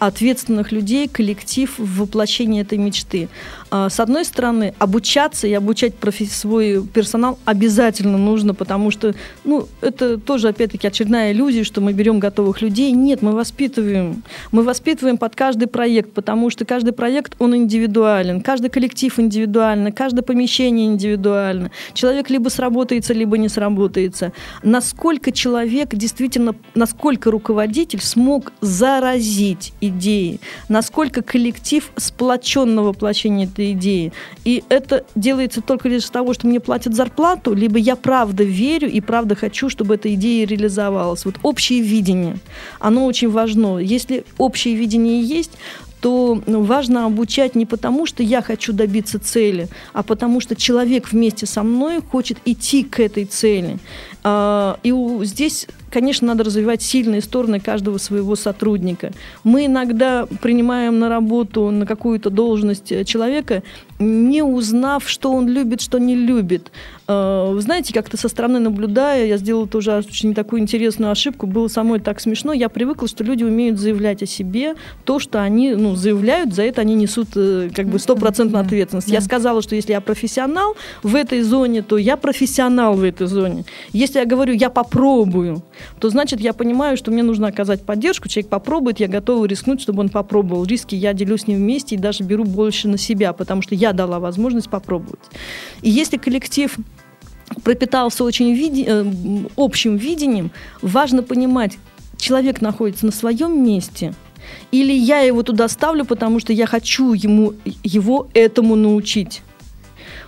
ответственных людей, коллектив в воплощении этой мечты. А, с одной стороны, обучаться и обучать свой персонал обязательно нужно, потому что, ну, это тоже, опять-таки, очередная иллюзия, что мы берем готовых людей. Нет, мы воспитываем. Мы воспитываем под каждый проект, потому что каждый проект, он индивидуален, каждый коллектив индивидуальный, каждое помещение индивидуально. Человек либо сработается, либо не сработается. Насколько человек действительно, насколько руководитель смог заразить идеи, насколько коллектив сплочен на воплощение этой идеи. И это делается только лишь того, что мне платят зарплату, либо я правда верю и правда хочу, чтобы эта идея реализовалась. Вот общее видение, оно очень важно. Если общее видение есть, то ну, важно обучать не потому, что я хочу добиться цели, а потому что человек вместе со мной хочет идти к этой цели. А, и здесь конечно, надо развивать сильные стороны каждого своего сотрудника. Мы иногда принимаем на работу на какую-то должность человека, не узнав, что он любит, что не любит. А, вы знаете, как-то со стороны наблюдая, я сделала тоже очень такую интересную ошибку. Было самой так смешно. Я привыкла, что люди умеют заявлять о себе то, что они ну, заявляют, за это они несут э, как бы стопроцентную ответственность. Я сказала, что если я профессионал в этой зоне, то я профессионал в этой зоне. Если я говорю, я попробую, то значит я понимаю, что мне нужно оказать поддержку. Человек попробует, я готова рискнуть, чтобы он попробовал. Риски я делю с ним вместе и даже беру больше на себя, потому что я дала возможность попробовать. И если коллектив пропитался очень види... Э, общим видением, важно понимать, человек находится на своем месте, или я его туда ставлю, потому что я хочу ему, его этому научить.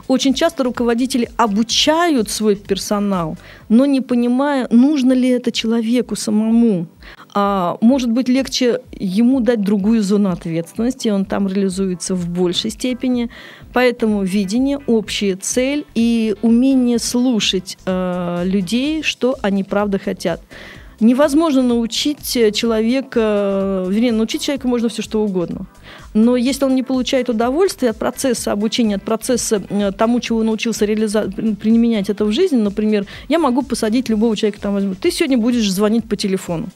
Очень часто руководители обучают свой персонал, но не понимая, нужно ли это человеку самому. А, может быть, легче ему дать другую зону ответственности, он там реализуется в большей степени. Поэтому видение, общая цель и умение слушать э, людей, что они правда хотят. Невозможно научить человека, вернее, научить человека можно все что угодно. Но если он не получает удовольствия от процесса обучения, от процесса э, тому, чего он научился реализа... применять это в жизни, например, я могу посадить любого человека, там, ты сегодня будешь звонить по телефону.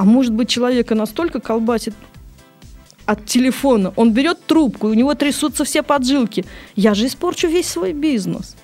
А может быть, человека настолько колбасит от телефона, он берет трубку, у него трясутся все поджилки. Я же испорчу весь свой бизнес.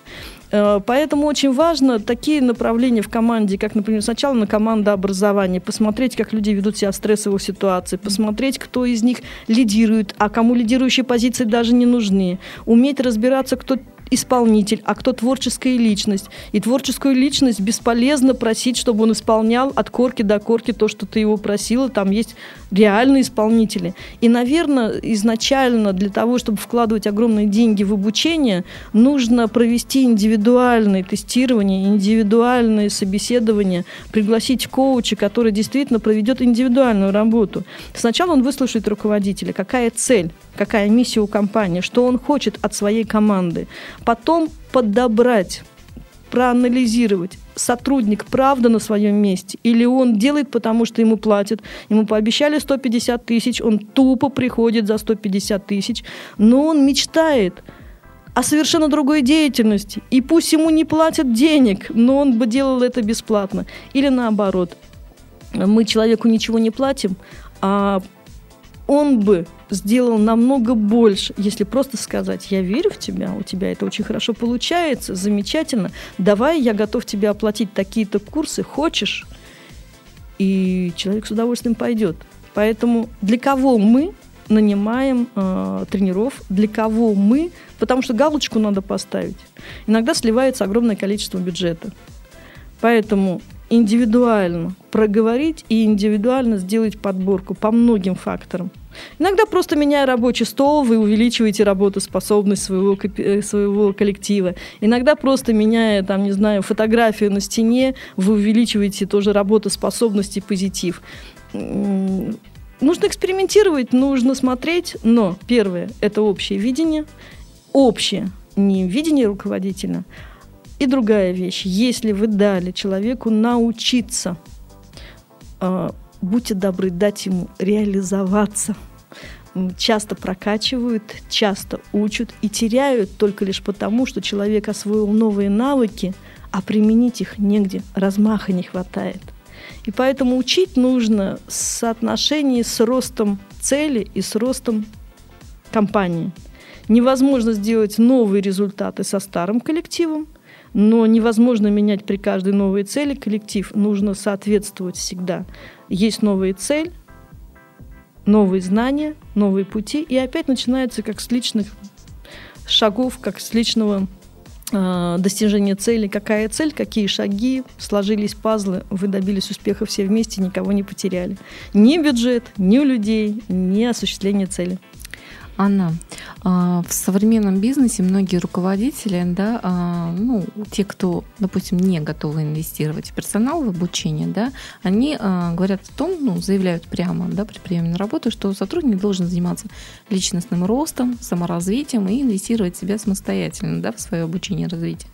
Э, поэтому очень важно такие направления в команде, как, например, сначала на командообразование, посмотреть, как люди ведут себя в стрессовых ситуациях, посмотреть, кто из них лидирует, а кому лидирующие позиции даже не нужны, уметь разбираться, кто исполнитель, а кто творческая личность. И творческую личность бесполезно просить, чтобы он исполнял от корки до корки то, что ты его просила. Там есть реальные исполнители. И, наверное, изначально для того, чтобы вкладывать огромные деньги в обучение, нужно провести индивидуальное тестирование, индивидуальное собеседование, пригласить коуча, который действительно проведет индивидуальную работу. Сначала он выслушает руководителя, какая цель, какая миссия у компании, что он хочет от своей команды. Потом подобрать проанализировать, сотрудник правда на своем месте, или он делает, потому что ему платят. Ему пообещали 150 тысяч, он тупо приходит за 150 тысяч, но он мечтает о совершенно другой деятельности. И пусть ему не платят денег, но он бы делал это бесплатно. Или наоборот, мы человеку ничего не платим, а он бы сделал намного больше, если просто сказать, я верю в тебя, у тебя это очень хорошо получается, замечательно, давай я готов тебе оплатить такие-то курсы, хочешь? И человек с удовольствием пойдет. Поэтому для кого мы нанимаем э, тренеров, для кого мы, потому что галочку надо поставить. Иногда сливается огромное количество бюджета. Поэтому индивидуально проговорить и индивидуально сделать подборку по многим факторам. Иногда просто меняя рабочий стол, вы увеличиваете работоспособность своего, э, своего коллектива. Иногда просто меняя, там, не знаю, фотографию на стене, вы увеличиваете тоже работоспособность и позитив. Нужно экспериментировать, нужно смотреть, но первое – это общее видение, общее, не видение руководителя, и другая вещь, если вы дали человеку научиться э, будьте добры дать ему реализоваться. Часто прокачивают, часто учат и теряют только лишь потому, что человек освоил новые навыки, а применить их негде, размаха не хватает. И поэтому учить нужно в соотношении с ростом цели и с ростом компании. Невозможно сделать новые результаты со старым коллективом, но невозможно менять при каждой новой цели коллектив. Нужно соответствовать всегда. Есть новая цель, новые знания, новые пути, и опять начинается как с личных шагов, как с личного э, достижения цели. Какая цель, какие шаги, сложились пазлы, вы добились успеха все вместе, никого не потеряли. Ни бюджет, ни людей, ни осуществление цели. Анна, а, в современном бизнесе многие руководители, да, а, ну, те, кто, допустим, не готовы инвестировать в персонал, в обучение, да, они а, говорят о том, ну, заявляют прямо да, при приеме на работу, что сотрудник должен заниматься личностным ростом, саморазвитием и инвестировать в себя самостоятельно да, в свое обучение и развитие.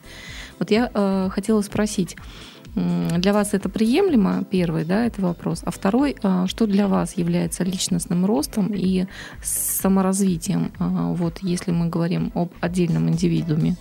Вот я хотела спросить, для вас это приемлемо, первый, да, это вопрос. А второй, а, что для вас является личностным ростом и саморазвитием, а, вот если мы говорим об отдельном индивидууме?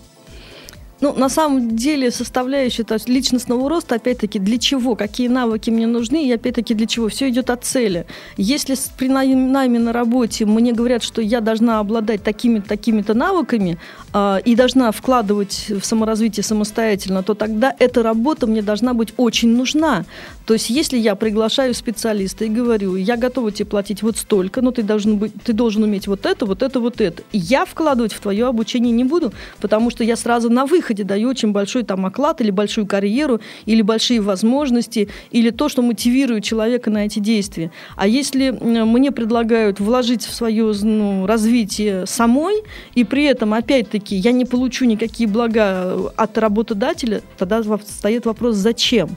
Ну, на самом деле, составляющая то есть личностного роста, опять-таки, для чего, какие навыки мне нужны, и опять-таки для чего. Все идет от цели. Если при найме на работе мне говорят, что я должна обладать такими-то такими навыками э, и должна вкладывать в саморазвитие самостоятельно, то тогда эта работа мне должна быть очень нужна. То есть, если я приглашаю специалиста и говорю, я готова тебе платить вот столько, но ты должен, быть, ты должен уметь вот это, вот это, вот это, я вкладывать в твое обучение не буду, потому что я сразу на выход выходе даю очень большой там оклад или большую карьеру, или большие возможности, или то, что мотивирует человека на эти действия. А если мне предлагают вложить в свое ну, развитие самой, и при этом, опять-таки, я не получу никакие блага от работодателя, тогда встает вопрос, зачем?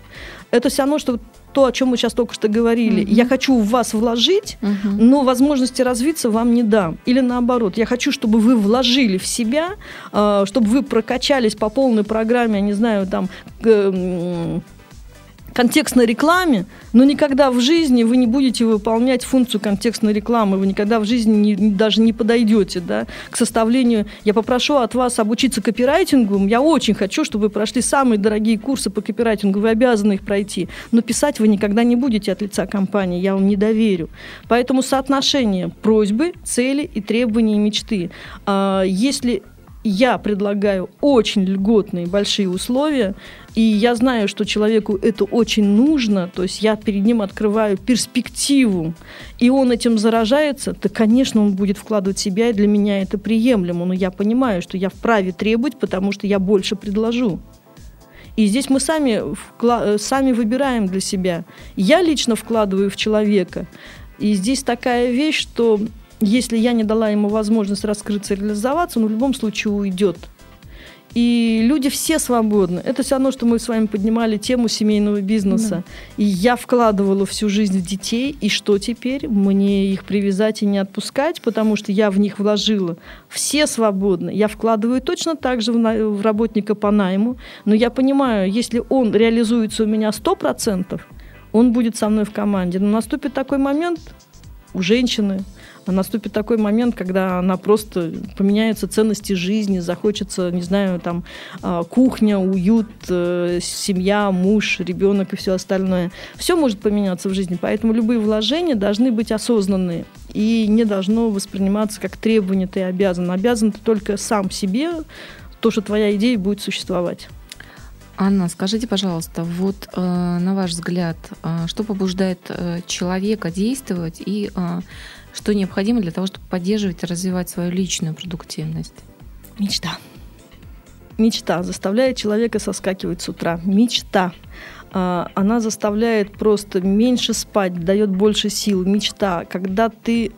Это все равно, что то, о чем мы сейчас только что говорили. Mm-hmm. Я хочу в вас вложить, mm-hmm. но возможности развиться вам не дам. Или наоборот, я хочу, чтобы вы вложили в себя, э, чтобы вы прокачались по полной программе, я не знаю, там контекстной рекламе, но никогда в жизни вы не будете выполнять функцию контекстной рекламы, вы никогда в жизни не, даже не подойдете да, к составлению. Я попрошу от вас обучиться копирайтингу. Я очень хочу, чтобы вы прошли самые дорогие курсы по копирайтингу, вы обязаны их пройти. Но писать вы никогда не будете от лица компании, я вам не доверю. Поэтому соотношение просьбы, цели и требований и мечты. А, если я предлагаю очень льготные большие условия, и я знаю, что человеку это очень нужно, то есть я перед ним открываю перспективу, и он этим заражается, то, конечно, он будет вкладывать себя, и для меня это приемлемо, но я понимаю, что я вправе требовать, потому что я больше предложу. И здесь мы сами, сами выбираем для себя. Я лично вкладываю в человека. И здесь такая вещь, что если я не дала ему возможность раскрыться реализоваться, он в любом случае уйдет. И люди все свободны. Это все равно, что мы с вами поднимали тему семейного бизнеса. Да. И я вкладывала всю жизнь в детей. И что теперь? Мне их привязать и не отпускать, потому что я в них вложила. Все свободны. Я вкладываю точно так же в, на... в работника по найму. Но я понимаю, если он реализуется у меня 100%, он будет со мной в команде. Но наступит такой момент у женщины, наступит такой момент, когда она просто поменяются ценности жизни, захочется, не знаю, там а, кухня, уют, э, семья, муж, ребенок и все остальное. Все может поменяться в жизни, поэтому любые вложения должны быть осознанные и не должно восприниматься как требование ты обязан. Обязан ты только сам себе, то, что твоя идея будет существовать. Анна, скажите, пожалуйста, вот э, на ваш взгляд, э, что побуждает э, человека действовать и э, что необходимо для того, чтобы поддерживать и развивать свою личную продуктивность? Мечта. Мечта заставляет человека соскакивать с утра. Мечта. А, она заставляет просто меньше спать, дает больше сил. Мечта. Когда ты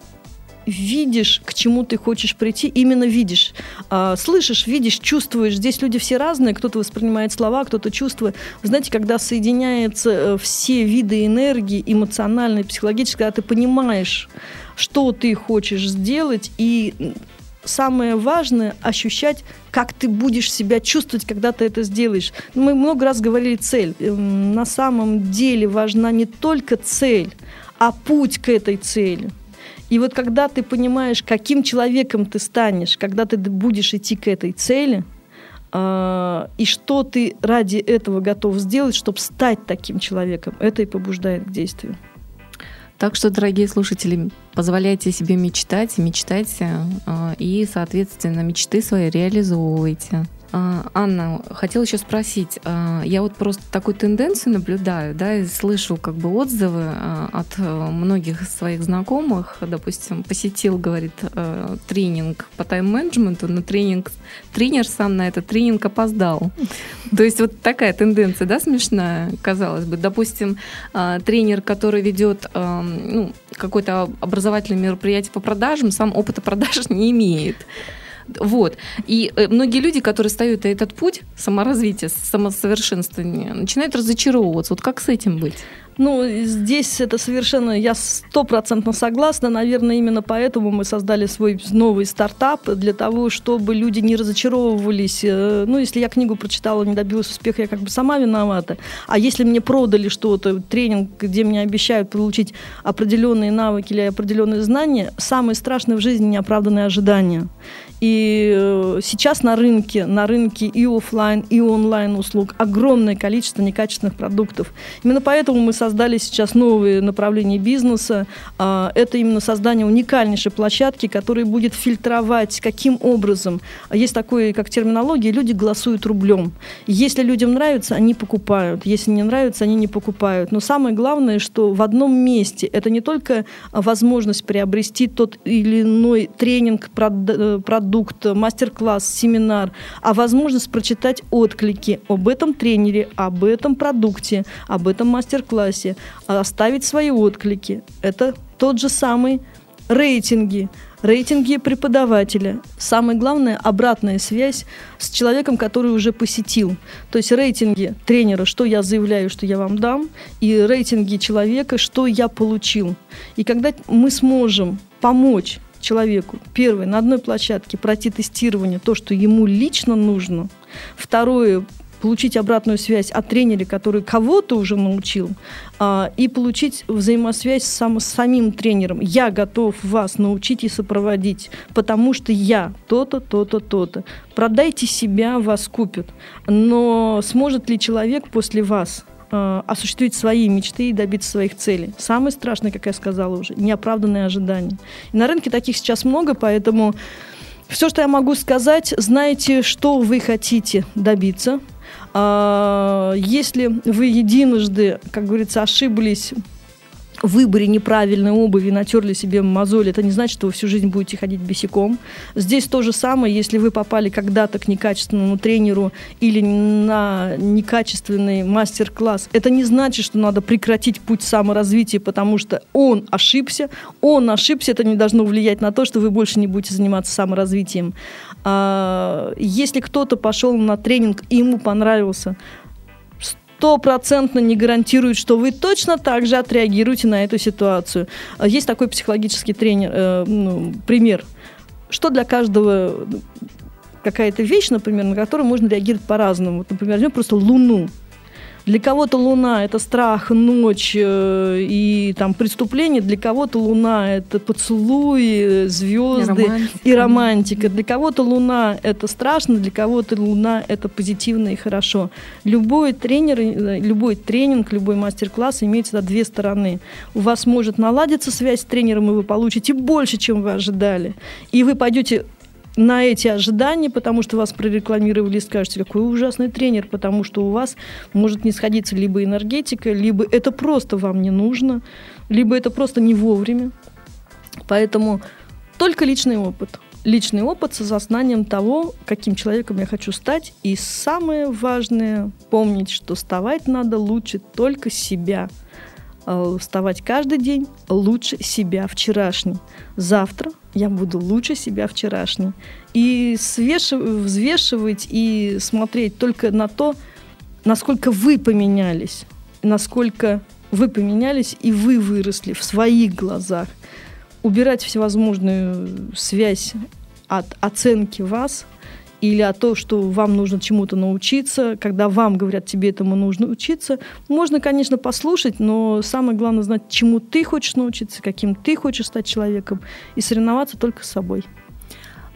видишь, к чему ты хочешь прийти, именно видишь. А, слышишь, видишь, чувствуешь. Здесь люди все разные, кто-то воспринимает слова, кто-то чувствует. Вы знаете, когда соединяются э, все виды энергии, эмоциональной, психологической, когда ты понимаешь, что ты хочешь сделать, и самое важное ощущать, как ты будешь себя чувствовать, когда ты это сделаешь. Мы много раз говорили цель. Эм, на самом деле важна не только цель, а путь к этой цели. И вот когда ты понимаешь, каким человеком ты станешь, когда ты будешь идти к этой цели, э, и что ты ради этого готов сделать, чтобы стать таким человеком, это и побуждает к действию. Так что, дорогие слушатели, позволяйте себе мечтать, мечтайте, э, и, соответственно, мечты свои реализовывайте. А, Анна, хотела еще спросить. А, я вот просто такую тенденцию наблюдаю, да, и слышу как бы отзывы а, от э, многих своих знакомых. Допустим, посетил, говорит, э, тренинг по тайм-менеджменту, но тренинг, тренер сам на этот тренинг опоздал. То есть вот такая тенденция, да, смешная, казалось бы. Допустим, тренер, который ведет ну, какое-то образовательное мероприятие по продажам, сам опыта продаж не имеет. Вот. И э, многие люди, которые ставят этот путь саморазвития, самосовершенствования, начинают разочаровываться. Вот как с этим быть? Ну, здесь это совершенно, я стопроцентно согласна. Наверное, именно поэтому мы создали свой новый стартап, для того, чтобы люди не разочаровывались. Э, ну, если я книгу прочитала, не добилась успеха, я как бы сама виновата. А если мне продали что-то, тренинг, где мне обещают получить определенные навыки или определенные знания, самое страшное в жизни – неоправданные ожидания. И э, сейчас на рынке, на рынке и офлайн, и онлайн услуг огромное количество некачественных продуктов. Именно поэтому мы создали сейчас новые направления бизнеса. А, это именно создание уникальнейшей площадки, которая будет фильтровать, каким образом. Есть такое, как терминология, люди голосуют рублем. Если людям нравится, они покупают. Если не нравится, они не покупают. Но самое главное, что в одном месте это не только возможность приобрести тот или иной тренинг, продукт, мастер-класс, семинар, а возможность прочитать отклики об этом тренере, об этом продукте, об этом мастер-классе, оставить свои отклики. Это тот же самый рейтинги, рейтинги преподавателя. Самое главное – обратная связь с человеком, который уже посетил. То есть рейтинги тренера, что я заявляю, что я вам дам, и рейтинги человека, что я получил. И когда мы сможем помочь человеку, первое, на одной площадке пройти тестирование, то, что ему лично нужно. Второе, получить обратную связь от тренера, который кого-то уже научил, а, и получить взаимосвязь сам, с самим тренером. Я готов вас научить и сопроводить, потому что я то-то, то-то, то-то. Продайте себя, вас купят. Но сможет ли человек после вас э, осуществить свои мечты и добиться своих целей. Самое страшное, как я сказала уже, неоправданные ожидания. И на рынке таких сейчас много, поэтому все, что я могу сказать, знаете, что вы хотите добиться. А, если вы единожды, как говорится, ошиблись выборе неправильной обуви натерли себе мозоль, это не значит, что вы всю жизнь будете ходить босиком. Здесь то же самое, если вы попали когда-то к некачественному тренеру или на некачественный мастер-класс, это не значит, что надо прекратить путь саморазвития, потому что он ошибся, он ошибся, это не должно влиять на то, что вы больше не будете заниматься саморазвитием. А, если кто-то пошел на тренинг и ему понравился, стопроцентно не гарантирует, что вы точно так же отреагируете на эту ситуацию. А есть такой психологический тренер, э, ну, пример, что для каждого какая-то вещь, например, на которую можно реагировать по-разному. Вот, например, возьмем просто Луну. Для кого-то Луна – это страх, ночь э, и там преступление. Для кого-то Луна – это поцелуи, звезды и романтика. и романтика. Для кого-то Луна – это страшно, для кого-то Луна – это позитивно и хорошо. Любой тренер, э, любой тренинг, любой мастер-класс имеет всегда две стороны. У вас может наладиться связь с тренером, и вы получите больше, чем вы ожидали. И вы пойдете на эти ожидания, потому что вас прорекламировали скажете, какой ужасный тренер, потому что у вас может не сходиться либо энергетика, либо это просто вам не нужно, либо это просто не вовремя. Поэтому только личный опыт. Личный опыт с осознанием того, каким человеком я хочу стать. И самое важное – помнить, что вставать надо лучше только себя – вставать каждый день лучше себя вчерашний. Завтра я буду лучше себя вчерашний. И взвешивать и смотреть только на то, насколько вы поменялись, насколько вы поменялись и вы выросли в своих глазах. Убирать всевозможную связь от оценки вас или о том, что вам нужно чему-то научиться, когда вам говорят, тебе этому нужно учиться, можно, конечно, послушать, но самое главное знать, чему ты хочешь научиться, каким ты хочешь стать человеком, и соревноваться только с собой.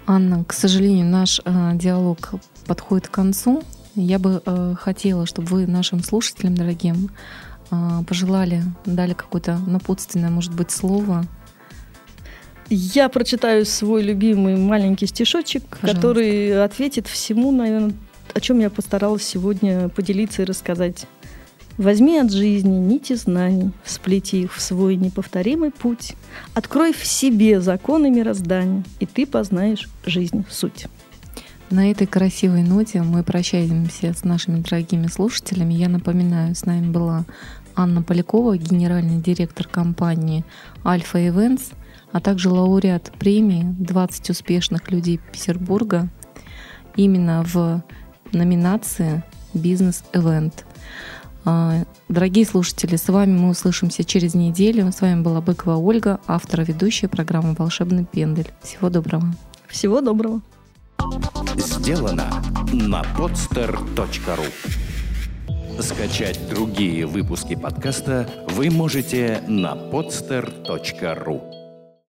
Анна, к сожалению, наш э, диалог подходит к концу. Я бы э, хотела, чтобы вы нашим слушателям, дорогим, э, пожелали, дали какое-то напутственное, может быть, слово я прочитаю свой любимый маленький стишочек, Пожалуйста. который ответит всему, наверное, о чем я постаралась сегодня поделиться и рассказать. Возьми от жизни нити знаний, сплети их в свой неповторимый путь, открой в себе законы мироздания, и ты познаешь жизнь суть. На этой красивой ноте мы прощаемся с нашими дорогими слушателями. Я напоминаю, с нами была Анна Полякова, генеральный директор компании Альфа Events – а также лауреат премии «20 успешных людей Петербурга» именно в номинации «Бизнес-эвент». А, дорогие слушатели, с вами мы услышимся через неделю. С вами была Быкова Ольга, автор и ведущая программы «Волшебный пендель». Всего доброго. Всего доброго. Сделано на podster.ru Скачать другие выпуски подкаста вы можете на podster.ru